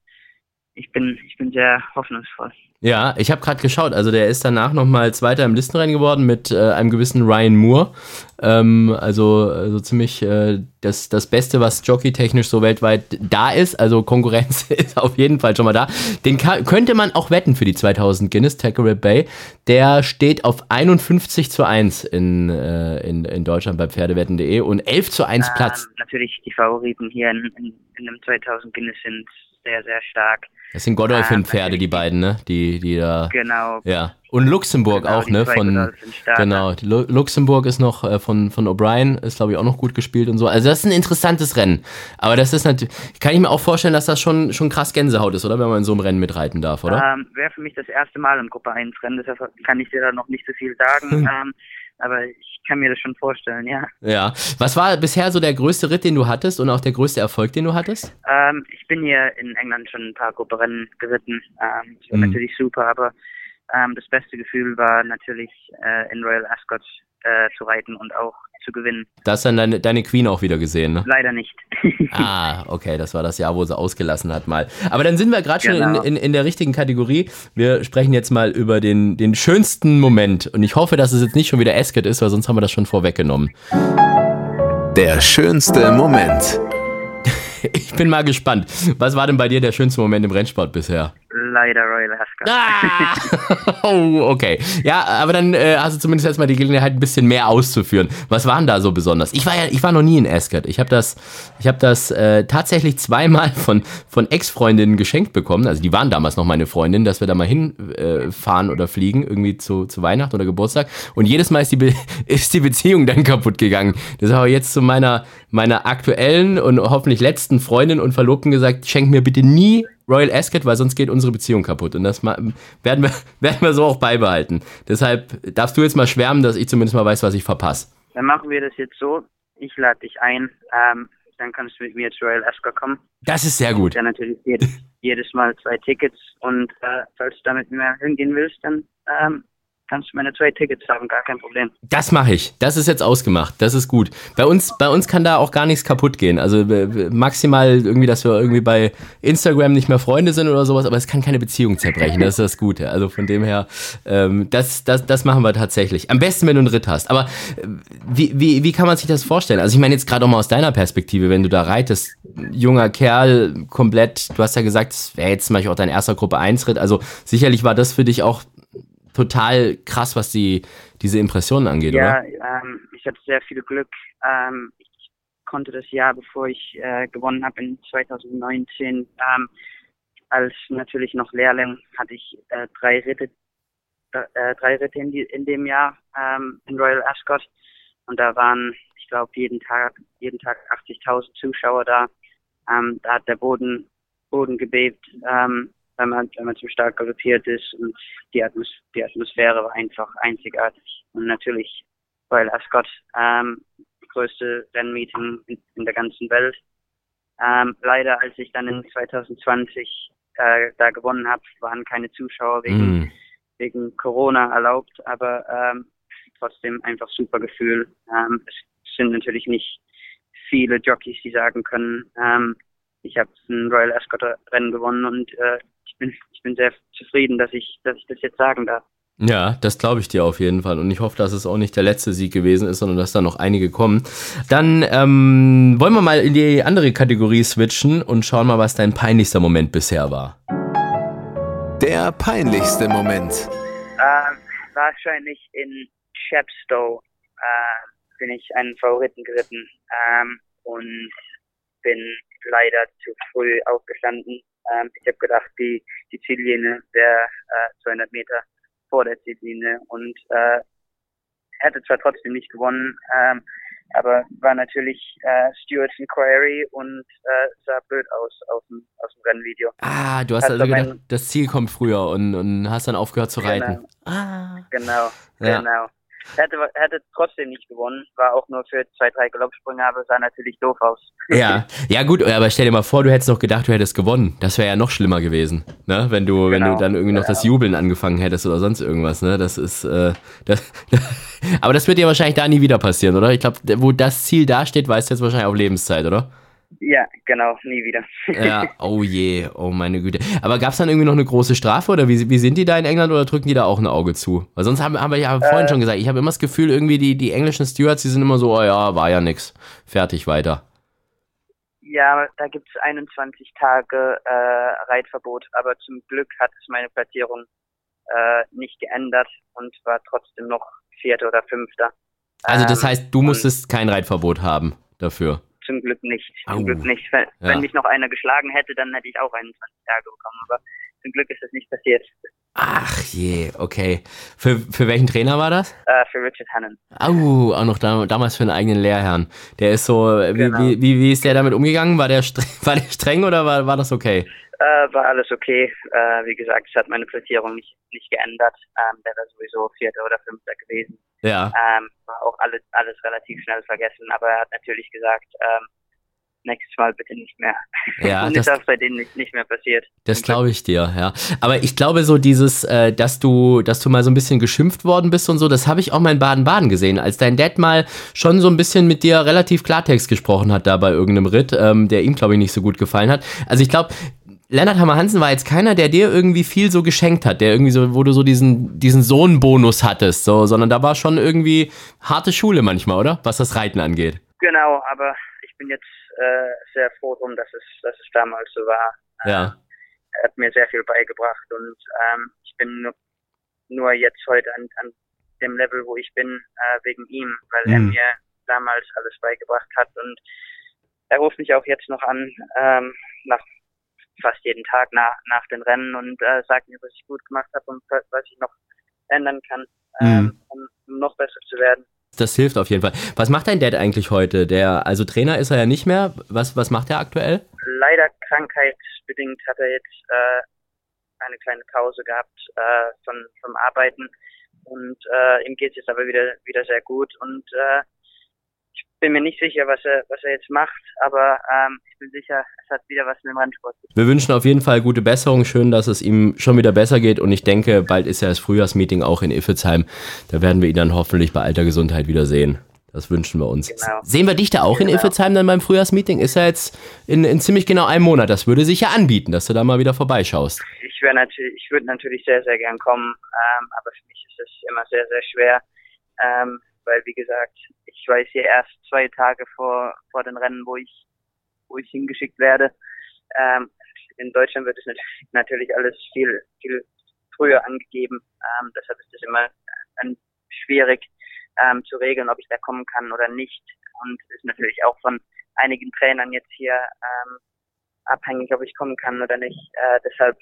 ich bin, ich bin sehr hoffnungsvoll. Ja, ich habe gerade geschaut. Also der ist danach nochmal Zweiter im Listenrennen geworden mit äh, einem gewissen Ryan Moore. Ähm, also, also ziemlich äh, das, das Beste, was jockeytechnisch so weltweit da ist. Also Konkurrenz ist auf jeden Fall schon mal da. Den könnte man auch wetten für die 2000 Guinness Tackle Bay. Der steht auf 51 zu 1 in, äh, in, in Deutschland bei Pferdewetten.de und 11 zu 1 ähm, Platz. Natürlich die Favoriten hier in, in, in dem 2000 Guinness sind sehr, sehr stark. Das sind Godolphin-Pferde, die beiden, ne? Die, die da. Genau. Ja. Und Luxemburg genau, auch, ne? Von, genau. Luxemburg ist noch äh, von, von O'Brien, ist glaube ich auch noch gut gespielt und so. Also das ist ein interessantes Rennen. Aber das ist natürlich, kann ich mir auch vorstellen, dass das schon, schon krass Gänsehaut ist, oder? Wenn man in so einem Rennen mitreiten darf, oder? Ähm, Wäre für mich das erste Mal im Gruppe 1 Rennen, deshalb kann ich dir da noch nicht so viel sagen. ähm, aber ich kann mir das schon vorstellen, ja. Ja. Was war bisher so der größte Ritt, den du hattest und auch der größte Erfolg, den du hattest? Ähm, ich bin hier in England schon ein paar Grupperennen geritten. Ähm, das war mhm. natürlich super, aber ähm, das beste Gefühl war natürlich äh, in Royal Ascot äh, zu reiten und auch zu gewinnen. Da hast dann deine, deine Queen auch wieder gesehen, ne? Leider nicht. ah, okay, das war das Jahr, wo sie ausgelassen hat mal. Aber dann sind wir gerade genau. schon in, in, in der richtigen Kategorie. Wir sprechen jetzt mal über den, den schönsten Moment. Und ich hoffe, dass es jetzt nicht schon wieder Ascot ist, weil sonst haben wir das schon vorweggenommen. Der schönste Moment. Ich bin mal gespannt. Was war denn bei dir der schönste Moment im Rennsport bisher? leider Royal Ascot. Ah! oh, okay. Ja, aber dann äh, hast du zumindest jetzt mal die Gelegenheit, ein bisschen mehr auszuführen. Was waren da so besonders? Ich war ja, ich war noch nie in Ascot. Ich habe das, ich habe das äh, tatsächlich zweimal von von Ex-Freundinnen geschenkt bekommen. Also die waren damals noch meine Freundin, dass wir da mal hinfahren äh, oder fliegen irgendwie zu, zu Weihnachten oder Geburtstag. Und jedes Mal ist die Be ist die Beziehung dann kaputt gegangen. Das habe ich jetzt zu meiner meiner aktuellen und hoffentlich letzten Freundin und Verlobten gesagt: Schenk mir bitte nie Royal Ascot, weil sonst geht unsere Beziehung kaputt. Und das werden wir, werden wir so auch beibehalten. Deshalb darfst du jetzt mal schwärmen, dass ich zumindest mal weiß, was ich verpasse. Dann machen wir das jetzt so. Ich lade dich ein. Ähm, dann kannst du mit mir zu Royal Ascot kommen. Das ist sehr gut. Dann natürlich jedes, jedes Mal zwei Tickets. Und äh, falls du damit mehr hingehen willst, dann ähm, kannst du meine zwei Tickets haben, gar kein Problem. Das mache ich. Das ist jetzt ausgemacht. Das ist gut. Bei uns, bei uns kann da auch gar nichts kaputt gehen. Also maximal irgendwie, dass wir irgendwie bei Instagram nicht mehr Freunde sind oder sowas, aber es kann keine Beziehung zerbrechen. Das ist das Gute. Also von dem her, ähm, das, das, das machen wir tatsächlich. Am besten, wenn du einen Ritt hast. Aber äh, wie, wie, wie kann man sich das vorstellen? Also ich meine jetzt gerade auch mal aus deiner Perspektive, wenn du da reitest, junger Kerl, komplett, du hast ja gesagt, es wäre jetzt zum Beispiel auch dein erster Gruppe 1 Ritt. Also sicherlich war das für dich auch total krass, was die, diese Impressionen angeht, ja, oder? Ja, ähm, ich hatte sehr viel Glück. Ähm, ich konnte das Jahr, bevor ich äh, gewonnen habe, in 2019, ähm, als natürlich noch Lehrling, hatte ich äh, drei Ritte, äh, drei Ritte in, die, in dem Jahr ähm, in Royal Ascot. Und da waren, ich glaube, jeden Tag, jeden Tag 80.000 Zuschauer da. Ähm, da hat der Boden, Boden gebebt. Wenn man, wenn man zu stark galoppiert ist und die, Atmos die Atmosphäre war einfach einzigartig. Und natürlich Royal Ascot, ähm, größte Rennmeeting in, in, der ganzen Welt. Ähm, leider, als ich dann in 2020 äh, da gewonnen habe, waren keine Zuschauer wegen, mm. wegen Corona erlaubt, aber ähm, trotzdem einfach super Gefühl. Ähm, es sind natürlich nicht viele Jockeys, die sagen können, ähm, ich habe ein Royal Ascot Rennen gewonnen und äh, ich bin, ich bin sehr zufrieden, dass ich, dass ich das jetzt sagen darf. Ja, das glaube ich dir auf jeden Fall. Und ich hoffe, dass es auch nicht der letzte Sieg gewesen ist, sondern dass da noch einige kommen. Dann ähm, wollen wir mal in die andere Kategorie switchen und schauen mal, was dein peinlichster Moment bisher war. Der peinlichste Moment. Ähm, wahrscheinlich in Chepstow äh, bin ich einen Favoriten geritten ähm, und bin leider zu früh aufgestanden ähm, ich habe gedacht, die, die Ziellinie wäre äh, 200 Meter vor der Ziellinie und äh, hätte zwar trotzdem nicht gewonnen, ähm, aber war natürlich äh, Stewart's Inquiry und äh, sah blöd aus auf dem, aus dem Rennvideo. Ah, du hast also gedacht, das Ziel kommt früher und, und hast dann aufgehört zu genau. reiten. Ah. Genau, ja. genau. Hätte, hätte trotzdem nicht gewonnen, war auch nur für zwei, drei Galoppsprünge, aber sah natürlich doof aus. Ja, ja gut, aber stell dir mal vor, du hättest noch gedacht, du hättest gewonnen. Das wäre ja noch schlimmer gewesen, ne? Wenn du, genau. wenn du genau. dann irgendwie noch das Jubeln angefangen hättest oder sonst irgendwas, ne? Das ist, äh, das, aber das wird dir wahrscheinlich da nie wieder passieren, oder? Ich glaube, wo das Ziel dasteht, weißt du jetzt wahrscheinlich auf Lebenszeit, oder? Ja, genau, nie wieder. Ja, oh je, oh meine Güte. Aber gab es dann irgendwie noch eine große Strafe oder wie, wie sind die da in England oder drücken die da auch ein Auge zu? Weil sonst haben, haben wir ja vorhin Äh. schon gesagt, ich habe immer das Gefühl, irgendwie die, die englischen Stewards, die sind immer so, oh ja, war ja nix, fertig, weiter. Ja, da gibt es 21 Tage äh, Reitverbot, aber zum Glück hat es meine Platzierung äh, nicht geändert und war trotzdem noch Vierter oder Fünfter. Also das Ähm, heißt, du und musstest kein Reitverbot haben dafür. Zum Glück nicht. Zum. Glück nicht. Wenn, Ja. mich noch einer geschlagen hätte, dann hätte ich auch 21 Tage bekommen, aber zum Glück ist das nicht passiert. Ach je, okay. Für, für welchen Trainer war das? Äh, für Richard Hannon. Au, auch noch da, damals für einen eigenen Lehrherrn. Der ist so, wie, Genau. wie, wie, wie ist der damit umgegangen? War der, streng, war der streng oder war, war das okay? Äh, war alles okay. Äh, wie gesagt, es hat meine Platzierung nicht, nicht geändert. Ähm, der war sowieso Vierter oder Fünfter gewesen. Ja. Ähm, war auch alles, alles relativ schnell vergessen, aber er hat natürlich gesagt, ähm, nächstes Mal bitte nicht mehr. Ja, Und das, ist auch seitdem nicht, nicht mehr passiert. das glaube ich dir, ja. Aber ich glaube so dieses, äh, dass du, dass du mal so ein bisschen geschimpft worden bist und so, das habe ich auch mal in Baden-Baden gesehen, als dein Dad mal schon so ein bisschen mit dir relativ Klartext gesprochen hat da bei irgendeinem Ritt, ähm, der ihm, glaube ich, nicht so gut gefallen hat. Also ich glaube, Lennart Hammer Hansen war jetzt keiner, der dir irgendwie viel so geschenkt hat, der irgendwie so, wo du so diesen, diesen Sohnbonus hattest, so, sondern da war schon irgendwie harte Schule manchmal, oder? Was das Reiten angeht. Genau, aber ich bin jetzt äh, sehr froh drum, dass es, dass es damals so war. Ja. Er hat mir sehr viel beigebracht und ähm, ich bin nur, nur jetzt heute an, an dem Level, wo ich bin, äh, wegen ihm, weil er Mhm. mir damals alles beigebracht hat und er ruft mich auch jetzt noch an, ähm, nach fast jeden Tag nach, nach den Rennen und äh, sagt mir, was ich gut gemacht habe und was ich noch ändern kann, ähm, Mhm. um, um noch besser zu werden. Das hilft auf jeden Fall. Was macht dein Dad eigentlich heute? Der, also Trainer ist er ja nicht mehr. Was, was macht er aktuell? leider krankheitsbedingt hat er jetzt äh, eine kleine Pause gehabt äh, von vom Arbeiten und äh, ihm geht es jetzt aber wieder wieder sehr gut und äh, ich bin mir nicht sicher, was er was er jetzt macht, aber ähm, ich bin sicher, es hat wieder was mit dem Rennsport zu tun. Wir wünschen auf jeden Fall gute Besserung. Schön, dass es ihm schon wieder besser geht. Und ich denke, bald ist ja das Frühjahrsmeeting auch in Iffelsheim. Da werden wir ihn dann hoffentlich bei alter Gesundheit wiedersehen. Das wünschen wir uns. Genau. Sehen wir dich da auch in Genau. Iffelsheim dann beim Frühjahrsmeeting? Ist ja jetzt in, in ziemlich genau einem Monat. Das würde sich ja anbieten, dass du da mal wieder vorbeischaust. Ich wäre natürlich, ich würde natürlich sehr sehr gern kommen, ähm, aber für mich ist es immer sehr sehr schwer, ähm, weil wie gesagt, ich weiß hier erst zwei Tage vor vor den Rennen, wo ich wo ich hingeschickt werde. Ähm, in Deutschland wird es natürlich, natürlich alles viel viel früher angegeben, ähm, deshalb ist es immer ein, schwierig ähm, zu regeln, ob ich da kommen kann oder nicht und ist natürlich auch von einigen Trainern jetzt hier ähm, abhängig, ob ich kommen kann oder nicht. Äh, deshalb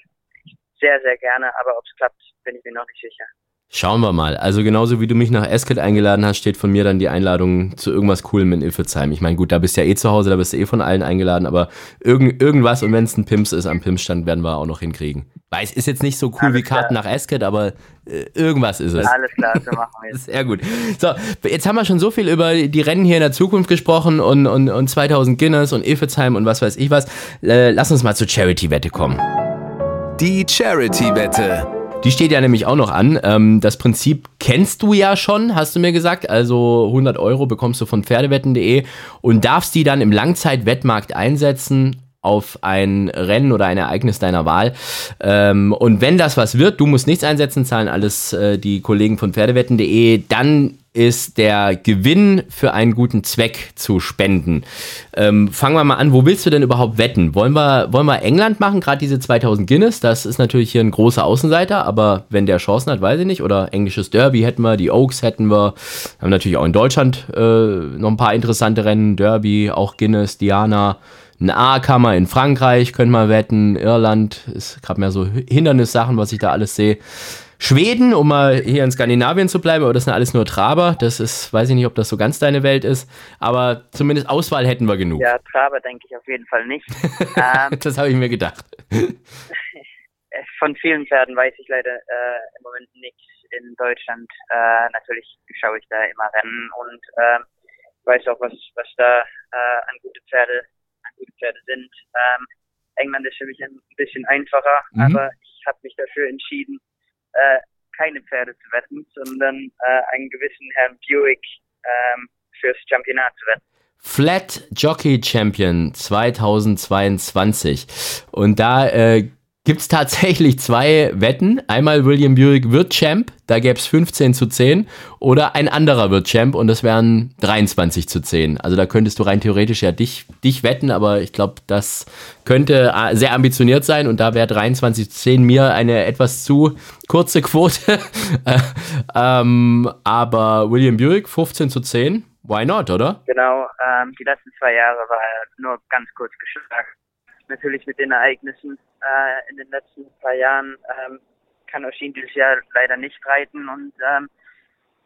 sehr, sehr gerne, aber ob es klappt, bin ich mir noch nicht sicher. Schauen wir mal. Also genauso wie du mich nach Esket eingeladen hast, steht von mir dann die Einladung zu irgendwas Coolem in Iffelsheim. Ich meine, gut, da bist du ja eh zu Hause, da bist du eh von allen eingeladen, aber irgend, irgendwas und wenn es ein Pimps ist am Pimpsstand, werden wir auch noch hinkriegen. Weil es ist jetzt nicht so cool Alles wie Karten klar. nach Esket, aber äh, irgendwas ist es. Alles klar, so machen wir es. Sehr gut. So, jetzt haben wir schon so viel über die Rennen hier in der Zukunft gesprochen und, und, und 2000 Guinness und Iffelsheim und was weiß ich was. Äh, lass uns mal zur Charity-Wette kommen. Die Charity-Wette. Die steht ja nämlich auch noch an. Ähm, das Prinzip kennst du ja schon, hast du mir gesagt. Also 100 Euro bekommst du von Pferdewetten.de und darfst die dann im Langzeitwettmarkt einsetzen auf ein Rennen oder ein Ereignis deiner Wahl. Ähm, und wenn das was wird, du musst nichts einsetzen, zahlen alles äh, die Kollegen von Pferdewetten.de, dann ist der Gewinn für einen guten Zweck zu spenden. Ähm, fangen wir mal an, wo willst du denn überhaupt wetten? Wollen wir, wollen wir England machen, gerade diese 2000 Guinness? Das ist natürlich hier ein großer Außenseiter, aber wenn der Chancen hat, weiß ich nicht. Oder englisches Derby hätten wir, die Oaks hätten wir. Haben natürlich auch in Deutschland äh, noch ein paar interessante Rennen, Derby, auch Guinness, Diana. Ein A-Kammer in Frankreich können wir wetten. Irland ist gerade mehr so Hindernissachen, was ich da alles sehe. Schweden, um mal hier in Skandinavien zu bleiben, aber das sind alles nur Traber. Das ist, weiß ich nicht, ob das so ganz deine Welt ist. Aber zumindest Auswahl hätten wir genug. Ja, Traber denke ich auf jeden Fall nicht. ähm, Das habe ich mir gedacht. äh, von vielen Pferden weiß ich leider äh, im Moment nichts in Deutschland. Äh, natürlich schaue ich da immer Rennen und ähm, weiß auch, was, was da äh, an gute Pferde, an gute Pferde sind. Ähm, England ist für mich ein bisschen einfacher, Mhm. aber ich habe mich dafür entschieden, äh, keine Pferde zu wetten, sondern äh, einen gewissen Herrn Buick ähm, fürs Championat zu wetten. Flat Jockey Champion 2022. Und da äh, gibt es tatsächlich zwei Wetten. Einmal William Buick wird Champ, da gäbe es 15 zu 10. Oder ein anderer wird Champ und das wären 23 zu 10. Also da könntest du rein theoretisch ja dich, dich wetten, aber ich glaube, das könnte äh, sehr ambitioniert sein und da wäre 23 zu 10 mir eine etwas zu kurze Quote. ähm, aber William Buick 15 zu 10, why not, oder? Genau, ähm, die letzten zwei Jahre war er nur ganz kurz geschlagen. Natürlich mit den Ereignissen äh, in den letzten paar Jahren ähm, kann Oshin dieses Jahr leider nicht reiten und ähm,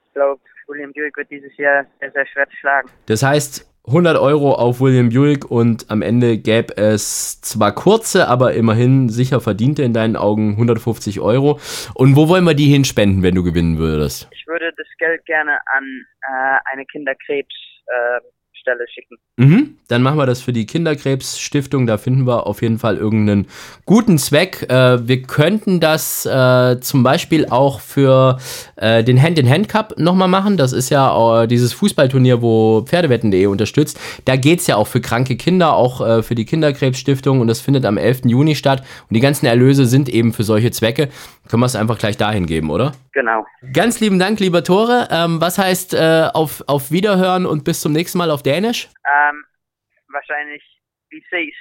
ich glaube, William Buick wird dieses Jahr sehr, sehr schwer zu schlagen. Das heißt, 100 Euro auf William Buick und am Ende gäbe es zwar kurze, aber immerhin sicher verdiente in deinen Augen 150 Euro. Und wo wollen wir die hinspenden, wenn du gewinnen würdest? Ich würde das Geld gerne an äh, eine Kinderkrebs äh, Stelle schicken. Mhm, dann machen wir das für die Kinderkrebsstiftung. Da finden wir auf jeden Fall irgendeinen guten Zweck. Äh, wir könnten das äh, zum Beispiel auch für äh, den Hand-in-Hand-Cup nochmal machen. Das ist ja äh, dieses Fußballturnier, wo Pferdewetten.de unterstützt. Da geht es ja auch für kranke Kinder, auch äh, für die Kinderkrebsstiftung. Und das findet am 11. Juni statt. Und die ganzen Erlöse sind eben für solche Zwecke. Können wir es einfach gleich dahin geben, oder? Genau. Ganz lieben Dank, lieber Tore. Ähm, was heißt äh, auf, auf Wiederhören und bis zum nächsten Mal auf Dänisch? Ähm, wahrscheinlich wie sees.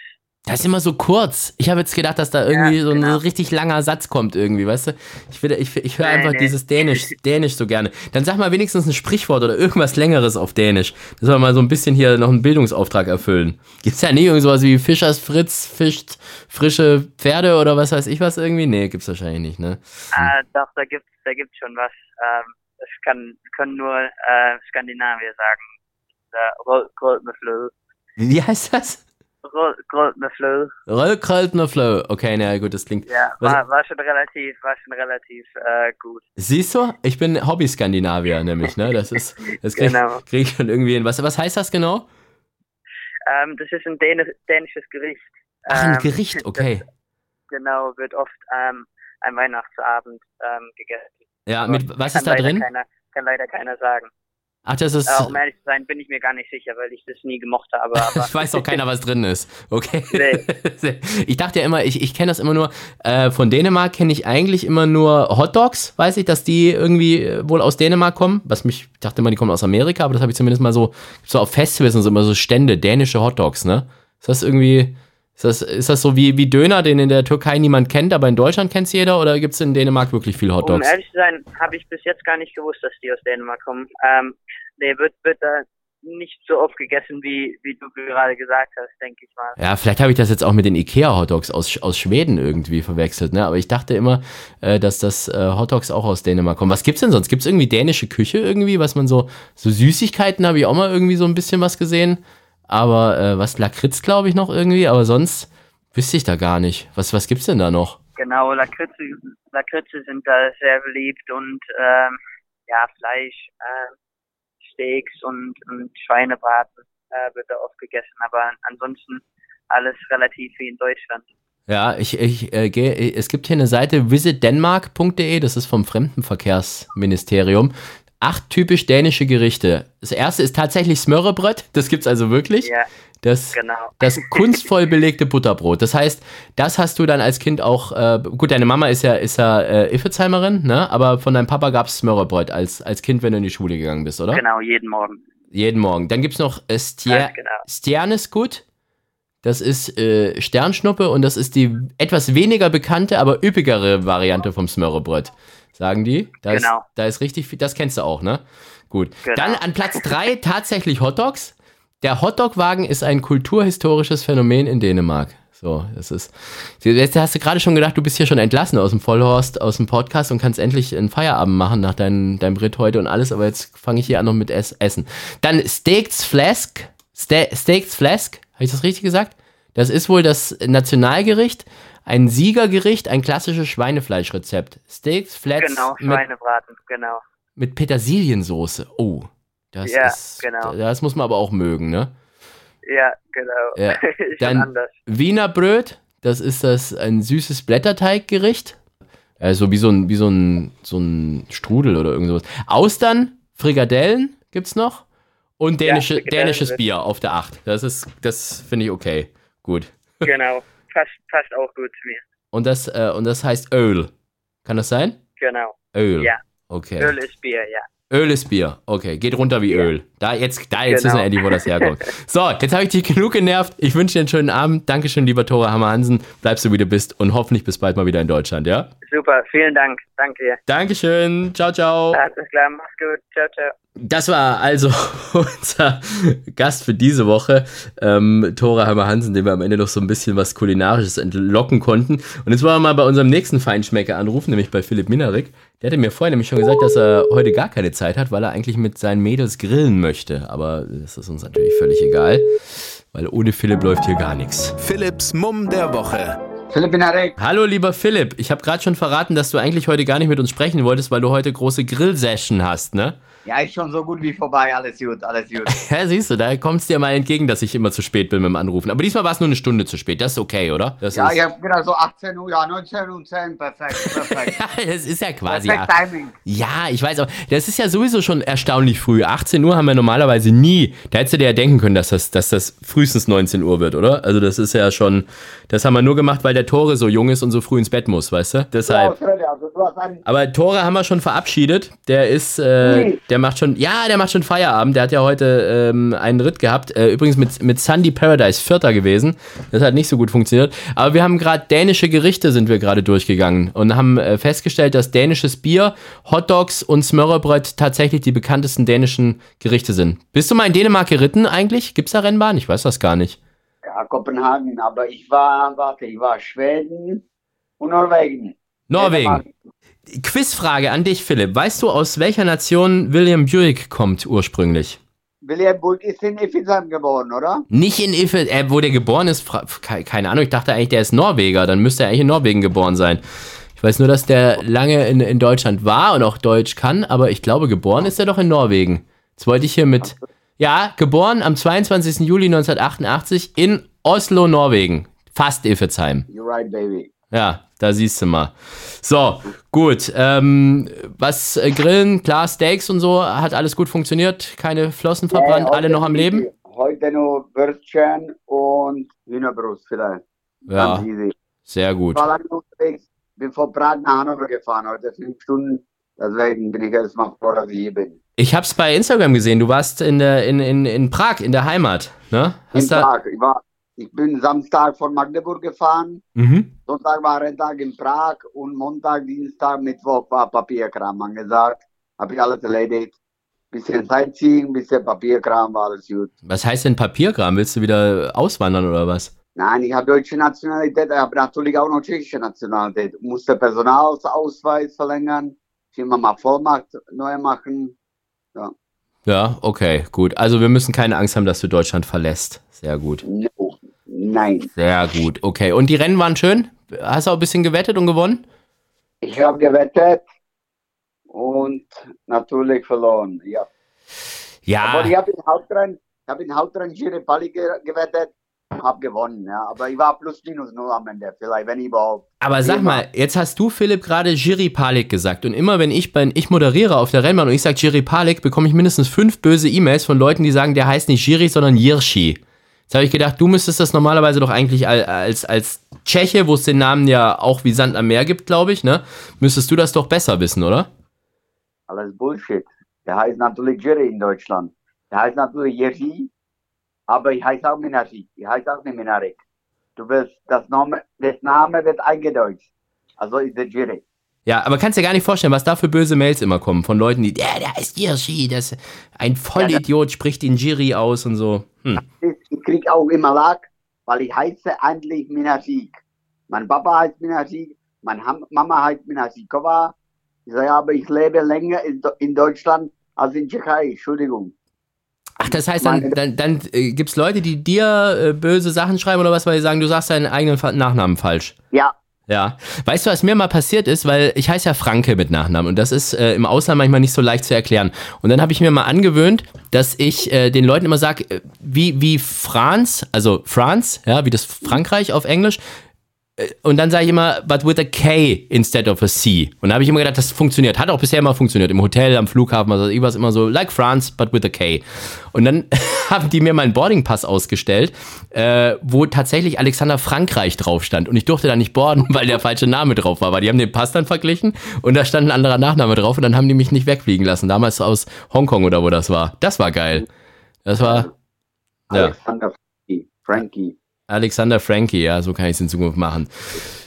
Das ist immer so kurz. Ich habe jetzt gedacht, dass da irgendwie Ja, so ein genau. richtig langer Satz kommt irgendwie, weißt du? Ich, will, ich, ich höre einfach dieses Dänisch, Dänisch so gerne. Dann sag mal wenigstens ein Sprichwort oder irgendwas Längeres auf Dänisch. Das wir mal so ein bisschen hier noch einen Bildungsauftrag erfüllen. Gibt's ja nie irgend sowas wie Fischers Fritz fischt frische Pferde oder was weiß ich was irgendwie? Nee, gibt's wahrscheinlich nicht, ne? Äh, doch, da gibt's, da gibt's schon was. Ähm, das kann, können nur äh, Skandinavier sagen. Med fløde. Wie heißt das? Med fløde. Röllkröltner Flow. Okay, na gut, das klingt. Ja, war, war schon relativ, war schon relativ äh, gut. Siehst du? Ich bin Hobby-Skandinavier nämlich, ne? Das ist, das krieg, Genau. krieg ich schon irgendwie hin. Was, was heißt das genau? Ähm, das ist ein Dänisch, dänisches Gericht. Ach, ein Ähm, Gericht, okay. Das, genau, wird oft ähm, am Weihnachtsabend ähm, gegessen. Ja, mit, was ist da drin? Keiner, kann leider keiner sagen. Ach, das ist. Äh, um ehrlich zu sein, bin ich mir gar nicht sicher, weil ich das nie gemocht habe. Aber Ich weiß doch keiner, was drin ist. Okay. Nee. Ich dachte ja immer, ich, ich kenne das immer nur, äh, von Dänemark kenne ich eigentlich immer nur Hotdogs, weiß ich, dass die irgendwie äh, wohl aus Dänemark kommen. Was mich, ich dachte immer, die kommen aus Amerika, aber das habe ich zumindest mal so, so auf Festivals und so immer so Stände, dänische Hotdogs, ne? Ist das irgendwie, ist das, ist das so wie, wie Döner, den in der Türkei niemand kennt, aber in Deutschland kennt jeder oder gibt es in Dänemark wirklich viel um Hotdogs? ehrlich zu sein, habe ich bis jetzt gar nicht gewusst, dass die aus Dänemark kommen. Ähm, nee, wird, wird da nicht so oft gegessen, wie, wie du gerade gesagt hast, denke ich mal. Ja, vielleicht habe ich das jetzt auch mit den Ikea-Hotdogs aus, aus Schweden irgendwie verwechselt, ne? Aber ich dachte immer, äh, dass das äh, Hotdogs auch aus Dänemark kommen. Was gibt's denn sonst? Gibt's irgendwie dänische Küche irgendwie, was man so, so Süßigkeiten habe ich auch mal irgendwie so ein bisschen was gesehen. Aber äh, was Lakritz, glaube ich, noch irgendwie, aber sonst wüsste ich da gar nicht. Was, was gibt's denn da noch? Genau, Lakritze, Lakritze sind da sehr beliebt und ähm, ja, Fleisch, äh, Steaks und, und Schweinebraten äh, wird da oft gegessen, aber ansonsten alles relativ wie in Deutschland. Ja, ich, ich äh, gehe, es gibt hier eine Seite visitdenmark.de, das ist vom Fremdenverkehrsministerium. Acht typisch dänische Gerichte. Das erste ist tatsächlich Smørrebrød, das gibt's also wirklich. Ja, Das, genau. das kunstvoll belegte Butterbrot. Das heißt, das hast du dann als Kind auch, äh, gut, deine Mama ist ja, ist ja äh, Iffezheimerin, ne? Aber von deinem Papa gab's Smørrebrød als, als Kind, wenn du in die Schule gegangen bist, oder? Genau, jeden Morgen. Jeden Morgen. Dann gibt's noch äh, Stier genau. Stjernesgut. Das ist äh, Sternschnuppe und das ist die etwas weniger bekannte, aber üppigere Variante vom Smørrebrød. Sagen die? Da Genau. Ist, da ist richtig viel, das kennst du auch, ne? Gut. Genau. Dann an Platz drei tatsächlich Hotdogs. Der Hotdog-Wagen ist ein kulturhistorisches Phänomen in Dänemark. So, das ist. Jetzt hast du gerade schon gedacht, du bist hier schon entlassen aus dem Vollhorst, aus dem Podcast und kannst endlich einen Feierabend machen nach deinem, deinem Ritt heute und alles, aber jetzt fange ich hier an noch mit Ess Essen. Dann Steaks Flask. Ste Steaks Flask, habe ich das richtig gesagt? Das ist wohl das Nationalgericht, ein Siegergericht, ein klassisches Schweinefleischrezept. Steaks Flats Genau, mit, Schweinebraten, genau. mit Petersiliensoße. Oh, das Ja, ist, genau. das muss man aber auch mögen, ne? Ja, genau. Ja, dann-. Wiener Bröt, das ist das ein süßes Blätterteiggericht. Also wie so ein, wie so ein, so ein Strudel oder irgend sowas. Austern, Frikadellen gibt's noch. Und dänische, Ja, dänisches Bier auf der 8. Das ist, das finde ich okay. Gut. Genau. Passt, passt auch gut zu mir. Und das, äh, und das heißt Öl. Kann das sein? Genau. Öl. Ja. Okay. Öl ist Bier, ja. Öl ist Bier. Okay, geht runter wie Öl. Da jetzt, da jetzt Genau. wissen wir endlich, wo das herkommt. So, jetzt habe ich dich genug genervt. Ich wünsche dir einen schönen Abend. Dankeschön, lieber Tore Hammer Hansen. Bleibst du wie du bist und hoffentlich bis bald mal wieder in Deutschland, ja? Super, vielen Dank. Danke dir. Dankeschön. Ciao, ciao. Alles klar, mach's gut. Ciao, ciao. Das war also unser Gast für diese Woche, ähm, Tore Hammer Hansen, dem wir am Ende noch so ein bisschen was Kulinarisches entlocken konnten. Und jetzt wollen wir mal bei unserem nächsten Feinschmecker anrufen, nämlich bei Philipp Minarik. Der hatte mir vorher nämlich schon gesagt, dass er heute gar keine Zeit hat, weil er eigentlich mit seinen Mädels grillen möchte. Aber das ist uns natürlich völlig egal, weil ohne Philipp läuft hier gar nichts. Philipps Mumm der Woche. Philipp Binarek. Hallo lieber Philipp, ich habe gerade schon verraten, dass du eigentlich heute gar nicht mit uns sprechen wolltest, weil du heute große Grillsession hast, ne? Ja, ist schon so gut wie vorbei. Alles gut, alles gut. Ja, siehst du, da kommst dir mal entgegen, dass ich immer zu spät bin mit dem Anrufen. Aber diesmal war es nur eine Stunde zu spät. Das ist okay, oder? Das ja, ist, ich habe gedacht, so 18 Uhr, ja, 19 Uhr 10, perfekt, perfekt. das ist ja quasi. perfekt Ja, Timing. ja, ich weiß, aber das ist ja sowieso schon erstaunlich früh. 18 Uhr haben wir normalerweise nie. Da hättest du dir ja denken können, dass das, dass das frühestens 19 Uhr wird, oder? Also, das ist ja schon. Das haben wir nur gemacht, weil der Tore so jung ist und so früh ins Bett muss, weißt du? Deshalb. Also Aber Tore haben wir schon verabschiedet. Der ist, äh, Nee. der macht schon, ja, der macht schon Feierabend. Der hat ja heute ähm, einen Ritt gehabt. Äh, übrigens mit, mit Sandy Paradise Vierter gewesen. Das hat nicht so gut funktioniert. Aber wir haben gerade dänische Gerichte sind wir gerade durchgegangen und haben äh, festgestellt, dass dänisches Bier, Hotdogs und Smørrebrød tatsächlich die bekanntesten dänischen Gerichte sind. Bist du mal in Dänemark geritten eigentlich? Gibt's da Rennbahn? Ich weiß das gar nicht. ja, Kopenhagen, aber ich war, warte, ich war Schweden und Norwegen. Norwegen. Quizfrage an dich, Philipp. Weißt du, aus welcher Nation William Buick kommt ursprünglich? William Burg ist in Iffelsheim geboren, oder? Nicht in Iffel, äh, wo der geboren ist, keine Ahnung, ich dachte eigentlich, der ist Norweger, dann müsste er eigentlich in Norwegen geboren sein. Ich weiß nur, dass der lange in, in Deutschland war und auch Deutsch kann, aber ich glaube, geboren ist er doch in Norwegen. Jetzt wollte ich hier mit, ja, geboren am 22. Juli 1988 in Oslo, Norwegen. Fast Iffelsheim. You're right, baby. Ja, da siehst du mal. So, gut. Ähm, was äh, Grillen, klar, Steaks und so, hat alles gut funktioniert. Keine Flossen verbrannt, Äh, alle noch am Leben. Heute nur Würstchen und Hühnerbrust vielleicht. Ja, sehr gut. Ich war lange unterwegs, bin von Prag nach Hannover gefahren, heute fünf Stunden. Deswegen bin ich erstmal froh, dass ich hier bin. Ich hab's bei Instagram gesehen. Du warst in, der, in, in, in Prag, in der Heimat. Ne? In Hast da, Prag. Ich, war, ich bin Samstag von Magdeburg gefahren, mhm. Sonntag war Renntag in Prag und Montag, Dienstag, Mittwoch war Papierkram angesagt. Habe ich alles erledigt. Bisschen Sightseeing, bisschen Papierkram, war alles gut. Was heißt denn Papierkram? Willst du wieder auswandern oder was? Nein, ich habe deutsche Nationalität, ich habe natürlich auch noch tschechische Nationalität. Musste Personalausweis verlängern, ich immer mal Vollmacht neu machen. Ja, okay, gut. Also wir müssen keine Angst haben, dass du Deutschland verlässt. Sehr gut. No. Nein. Sehr gut, okay. Und die Rennen waren schön? Hast du auch ein bisschen gewettet und gewonnen? Ich habe gewettet und natürlich verloren. Ja. Aber ich Ja, habe in Hauptrennen, ich habe in Hauptrennen Girepali gewettet, habe gewonnen. Ja. Aber ich war plus minus null am Ende, vielleicht, wenn überhaupt. aber sag mal, jetzt hast du, Philipp, gerade Jiri Palik gesagt. Und immer wenn ich, wenn ich moderiere auf der Rennbahn und ich sage Jiri Palik, bekomme ich mindestens fünf böse E-Mails von Leuten, die sagen, der heißt nicht Jiri, sondern Jirschi. Jetzt habe ich gedacht, du müsstest das normalerweise doch eigentlich al- als, als Tscheche, wo es den Namen ja auch wie Sand am Meer gibt, glaube ich, ne? Müsstest du das doch besser wissen, oder? Alles Bullshit. Der heißt natürlich Jerry in Deutschland. Der heißt natürlich Jerzy, aber ich heiße auch Minari. Ich heiße auch nicht Minarek. Du willst, das Name, das Name wird eingedeutscht. Also ist der Jerry. Ja, aber kannst dir gar nicht vorstellen, was da für böse Mails immer kommen von Leuten, die, der, der heißt Jirschi, das ein Vollidiot spricht den Jiri aus und so. Hm. Ich krieg auch immer Lack, weil ich heiße eigentlich Minasik. Mein Papa heißt Minasik, meine Mama heißt Minasikova. Ich sage aber, ich lebe länger in, Deutschland als in Tschechei. Entschuldigung. Ach, das heißt, dann, dann, dann äh, gibt es Leute, die dir äh, böse Sachen schreiben oder was, weil sie sagen, du sagst deinen eigenen Nachnamen falsch. Ja, Ja. Weißt du, was mir mal passiert ist, weil ich heiße ja Franke mit Nachnamen und das ist äh, im Ausland manchmal nicht so leicht zu erklären. Und dann habe ich mir mal angewöhnt, dass ich äh, den Leuten immer sage, äh, wie, wie Franz, also France, ja, wie das Frankreich auf Englisch, und dann sage ich immer, but with a K instead of a C. Und da habe ich immer gedacht, das funktioniert. Hat auch bisher immer funktioniert. Im Hotel, am Flughafen, also ich war immer so, like France, but with a K. Und dann haben die mir meinen Boardingpass ausgestellt, äh, wo tatsächlich Alexander Frankreich drauf stand. Und ich durfte da nicht boarden, weil der falsche Name drauf war. Weil die haben den Pass dann verglichen und da stand ein anderer Nachname drauf und dann haben die mich nicht wegfliegen lassen. Damals aus Hongkong oder wo das war. Das war geil. Das war. Ja. Alexander Frankie. Frankie. Alexander Frankie, ja, so kann ich es in Zukunft machen.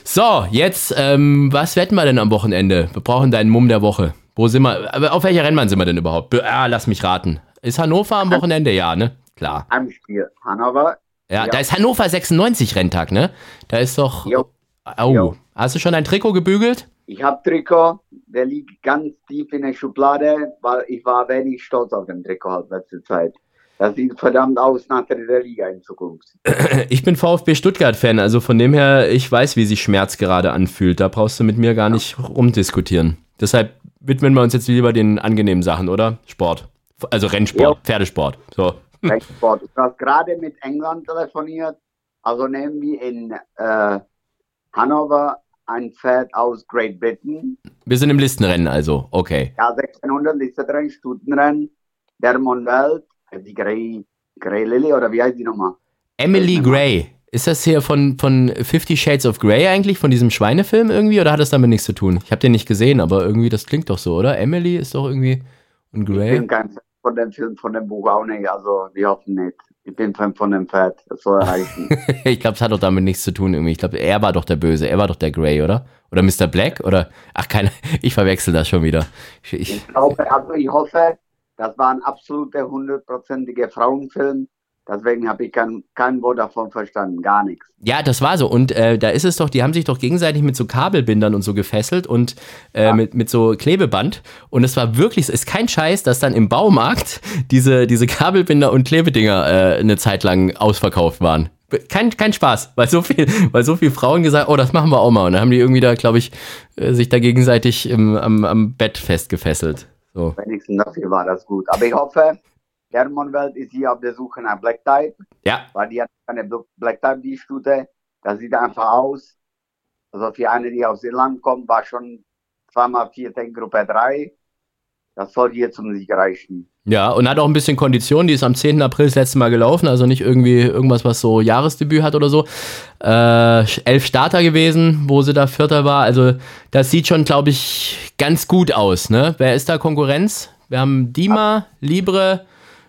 So, jetzt, ähm, was wetten wir denn am Wochenende? Wir brauchen deinen Mumm der Woche. Wo sind wir? Auf welcher Rennbahn sind wir denn überhaupt? Ah, lass mich raten. Ist Hannover am Wochenende? Ja, ne? Klar. Am Spiel. Hannover. Ja, ja, da ist Hannover 96 Renntag, ne? Da ist doch. Jo. Oh. Jo. Hast du schon ein Trikot gebügelt? Ich habe Trikot, der liegt ganz tief in der Schublade, weil ich war wenig stolz auf den Trikot halt letzte Zeit. Das sieht verdammt aus nach der Liga in Zukunft. Ich bin VfB Stuttgart-Fan, also von dem her, ich weiß, wie sich Schmerz gerade anfühlt. Da brauchst du mit mir gar nicht rumdiskutieren. Deshalb widmen wir uns jetzt lieber den angenehmen Sachen, oder? Sport. Also Rennsport, ja. Pferdesport. So. Rennsport. Du hast gerade mit England telefoniert. Also nehmen wir in äh, Hannover ein Pferd aus Great Britain. Wir sind im Listenrennen also, okay. Ja, 1600 Listenrennen, Stutenrennen, der Monwelt die Grey, Grey Lily oder wie heißt die nochmal? Emily Grey. Ist das hier von, von Fifty Shades of Grey eigentlich, von diesem Schweinefilm irgendwie, oder hat das damit nichts zu tun? Ich habe den nicht gesehen, aber irgendwie, das klingt doch so, oder? Emily ist doch irgendwie und Grey. Ich bin kein Fan von dem Film, von dem Buch auch nicht, also wir hoffen nicht. Ich bin Fan von dem Pferd, das soll erreichen. ich glaube, es hat doch damit nichts zu tun irgendwie. Ich glaube, er war doch der Böse, er war doch der Grey, oder? Oder Mr. Black, oder? Ach, keine, ich verwechsel das schon wieder. Ich, ich, ich glaube, also ich hoffe, das war ein absoluter hundertprozentiger Frauenfilm. Deswegen habe ich kein, kein Wort davon verstanden, gar nichts. Ja, das war so. Und äh, da ist es doch, die haben sich doch gegenseitig mit so Kabelbindern und so gefesselt und äh, ja. mit, mit so Klebeband. Und es war wirklich, es ist kein Scheiß, dass dann im Baumarkt diese, diese Kabelbinder und Klebedinger äh, eine Zeit lang ausverkauft waren. Kein, kein Spaß, weil so viel, weil so viele Frauen gesagt, oh, das machen wir auch mal. Und dann haben die irgendwie da, glaube ich, äh, sich da gegenseitig im, am, am Bett festgefesselt. So. Wenigstens dafür war das gut. Aber ich hoffe, Hermonwelt ist hier auf der Suche nach Black Type. Ja. Weil die hat eine Black Type, die Stute. Das sieht einfach aus. Also für eine, die aus Irland kommt, war schon zweimal vier in Gruppe 3. Das soll hier zum Sieg reichen. Ja, und hat auch ein bisschen Kondition. Die ist am 10. April das letzte Mal gelaufen. Also nicht irgendwie irgendwas, was so Jahresdebüt hat oder so. Äh, elf Starter gewesen, wo sie da Vierter war. Also das sieht schon, glaube ich, ganz gut aus. Ne? Wer ist da Konkurrenz? Wir haben Dima, Libre,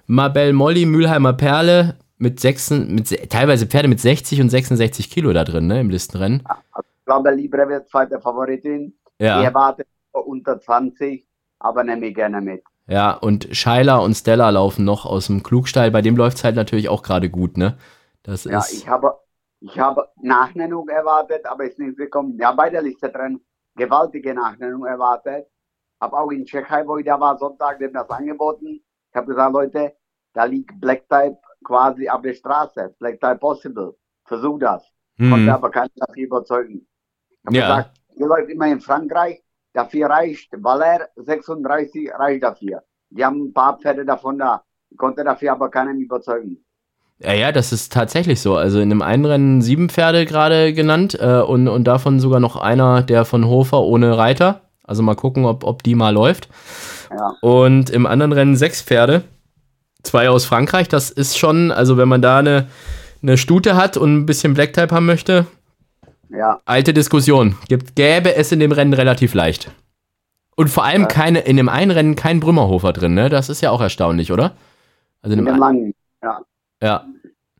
Mabel Molly, Mülheimer Perle mit, sechs, mit teilweise Pferde mit 60 und 66 Kilo da drin, ne, im Listenrennen. Ich glaube, Libre wird zweite Favoritin. Ja. Die erwartet unter 20, aber nehme ich gerne mit. Ja, und Scheiler und Stella laufen noch aus dem Klugstall. Bei dem läuft es halt natürlich auch gerade gut, ne? Das ja, ist ich habe, ich habe Nachnennung erwartet, aber ist nicht gekommen. Ja, bei der Liste drin gewaltige Nachnennung erwartet. Habe auch in Tschechei, wo ich da war, Sonntag, dem das angeboten. Ich habe gesagt, Leute, da liegt Black Type quasi auf der Straße. Black Type Possible. Versuch das. Hm. Konnte aber keiner dafür überzeugen. Ich habe ja. gesagt, ihr läuft immer in Frankreich, Dafür reicht Valer 36 reicht dafür. Die haben ein paar Pferde davon da. Ich konnte dafür aber keinen überzeugen. Ja, ja, das ist tatsächlich so. Also in dem einen Rennen sieben Pferde gerade genannt äh, und, und davon sogar noch einer, der von Hofer ohne Reiter. Also mal gucken, ob, ob die mal läuft. Ja. Und im anderen Rennen sechs Pferde. Zwei aus Frankreich. Das ist schon, also wenn man da eine, eine Stute hat und ein bisschen Black Type haben möchte, ja. Alte Diskussion. Gibt, gäbe es in dem Rennen relativ leicht. Und vor allem ja. keine, in dem einen Rennen kein Brümmerhofer drin, ne? Das ist ja auch erstaunlich, oder? Also in dem, in dem langen, ja. Ja.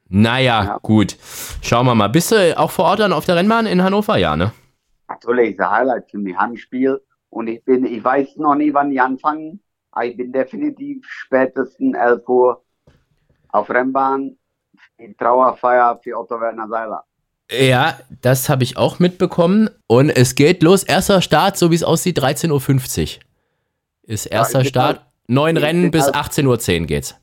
Naja, ja. gut. Schauen wir mal. Bist du auch vor Ort dann auf der Rennbahn in Hannover? Ja, ne? Natürlich, ist ein Highlight für mich, Handspiel. Und ich bin, ich weiß noch nie, wann die anfangen, aber ich bin definitiv spätestens 11 Uhr auf Rennbahn, die Trauerfeier für Otto Werner Seiler. Ja, das habe ich auch mitbekommen. Und es geht los. Erster Start, so wie es aussieht, 13.50 Uhr. Ist erster ja, Start. Neun Rennen bis 18.10 Uhr geht's.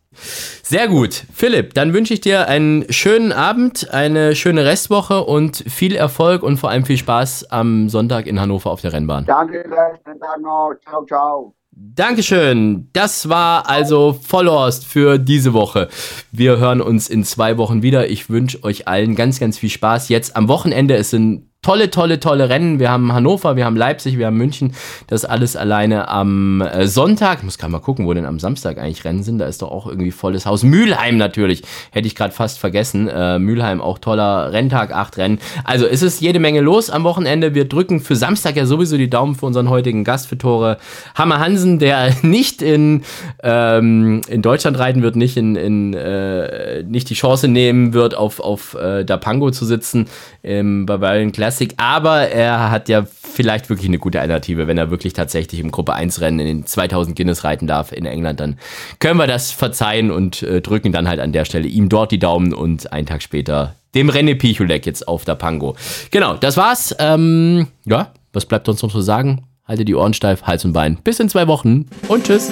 Sehr gut. Philipp, dann wünsche ich dir einen schönen Abend, eine schöne Restwoche und viel Erfolg und vor allem viel Spaß am Sonntag in Hannover auf der Rennbahn. Danke, schönen Tag noch. Ciao, ciao. Dankeschön. Das war also Vollhorst für diese Woche. Wir hören uns in zwei Wochen wieder. Ich wünsche euch allen ganz, ganz viel Spaß jetzt am Wochenende. Es sind tolle, tolle, tolle Rennen. Wir haben Hannover, wir haben Leipzig, wir haben München. Das alles alleine am äh, Sonntag. Ich muss gerade mal gucken, wo denn am Samstag eigentlich Rennen sind. Da ist doch auch irgendwie volles Haus. Mülheim natürlich. Hätte ich gerade fast vergessen. Äh, Mülheim auch toller Renntag, acht Rennen. Also es ist jede Menge los am Wochenende. Wir drücken für Samstag ja sowieso die Daumen für unseren heutigen Gast für Tore. Hammer Hansen, der nicht in, ähm, in Deutschland reiten wird, nicht in, in äh, nicht die Chance nehmen wird, auf, auf äh, Dapango zu sitzen im Bavarian Classic. Aber er hat ja vielleicht wirklich eine gute Alternative, wenn er wirklich tatsächlich im Gruppe 1 Rennen in den 2000 Guinness reiten darf in England, dann können wir das verzeihen und äh, drücken dann halt an der Stelle ihm dort die Daumen und einen Tag später dem René Pichulek jetzt auf der Pango. Genau, das war's. Ähm, ja, was bleibt uns noch zu sagen? Halte die Ohren steif, Hals und Bein. Bis in zwei Wochen und tschüss.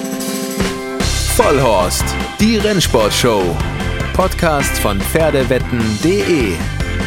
Vollhorst, die Rennsportshow. Podcast von Pferdewetten.de.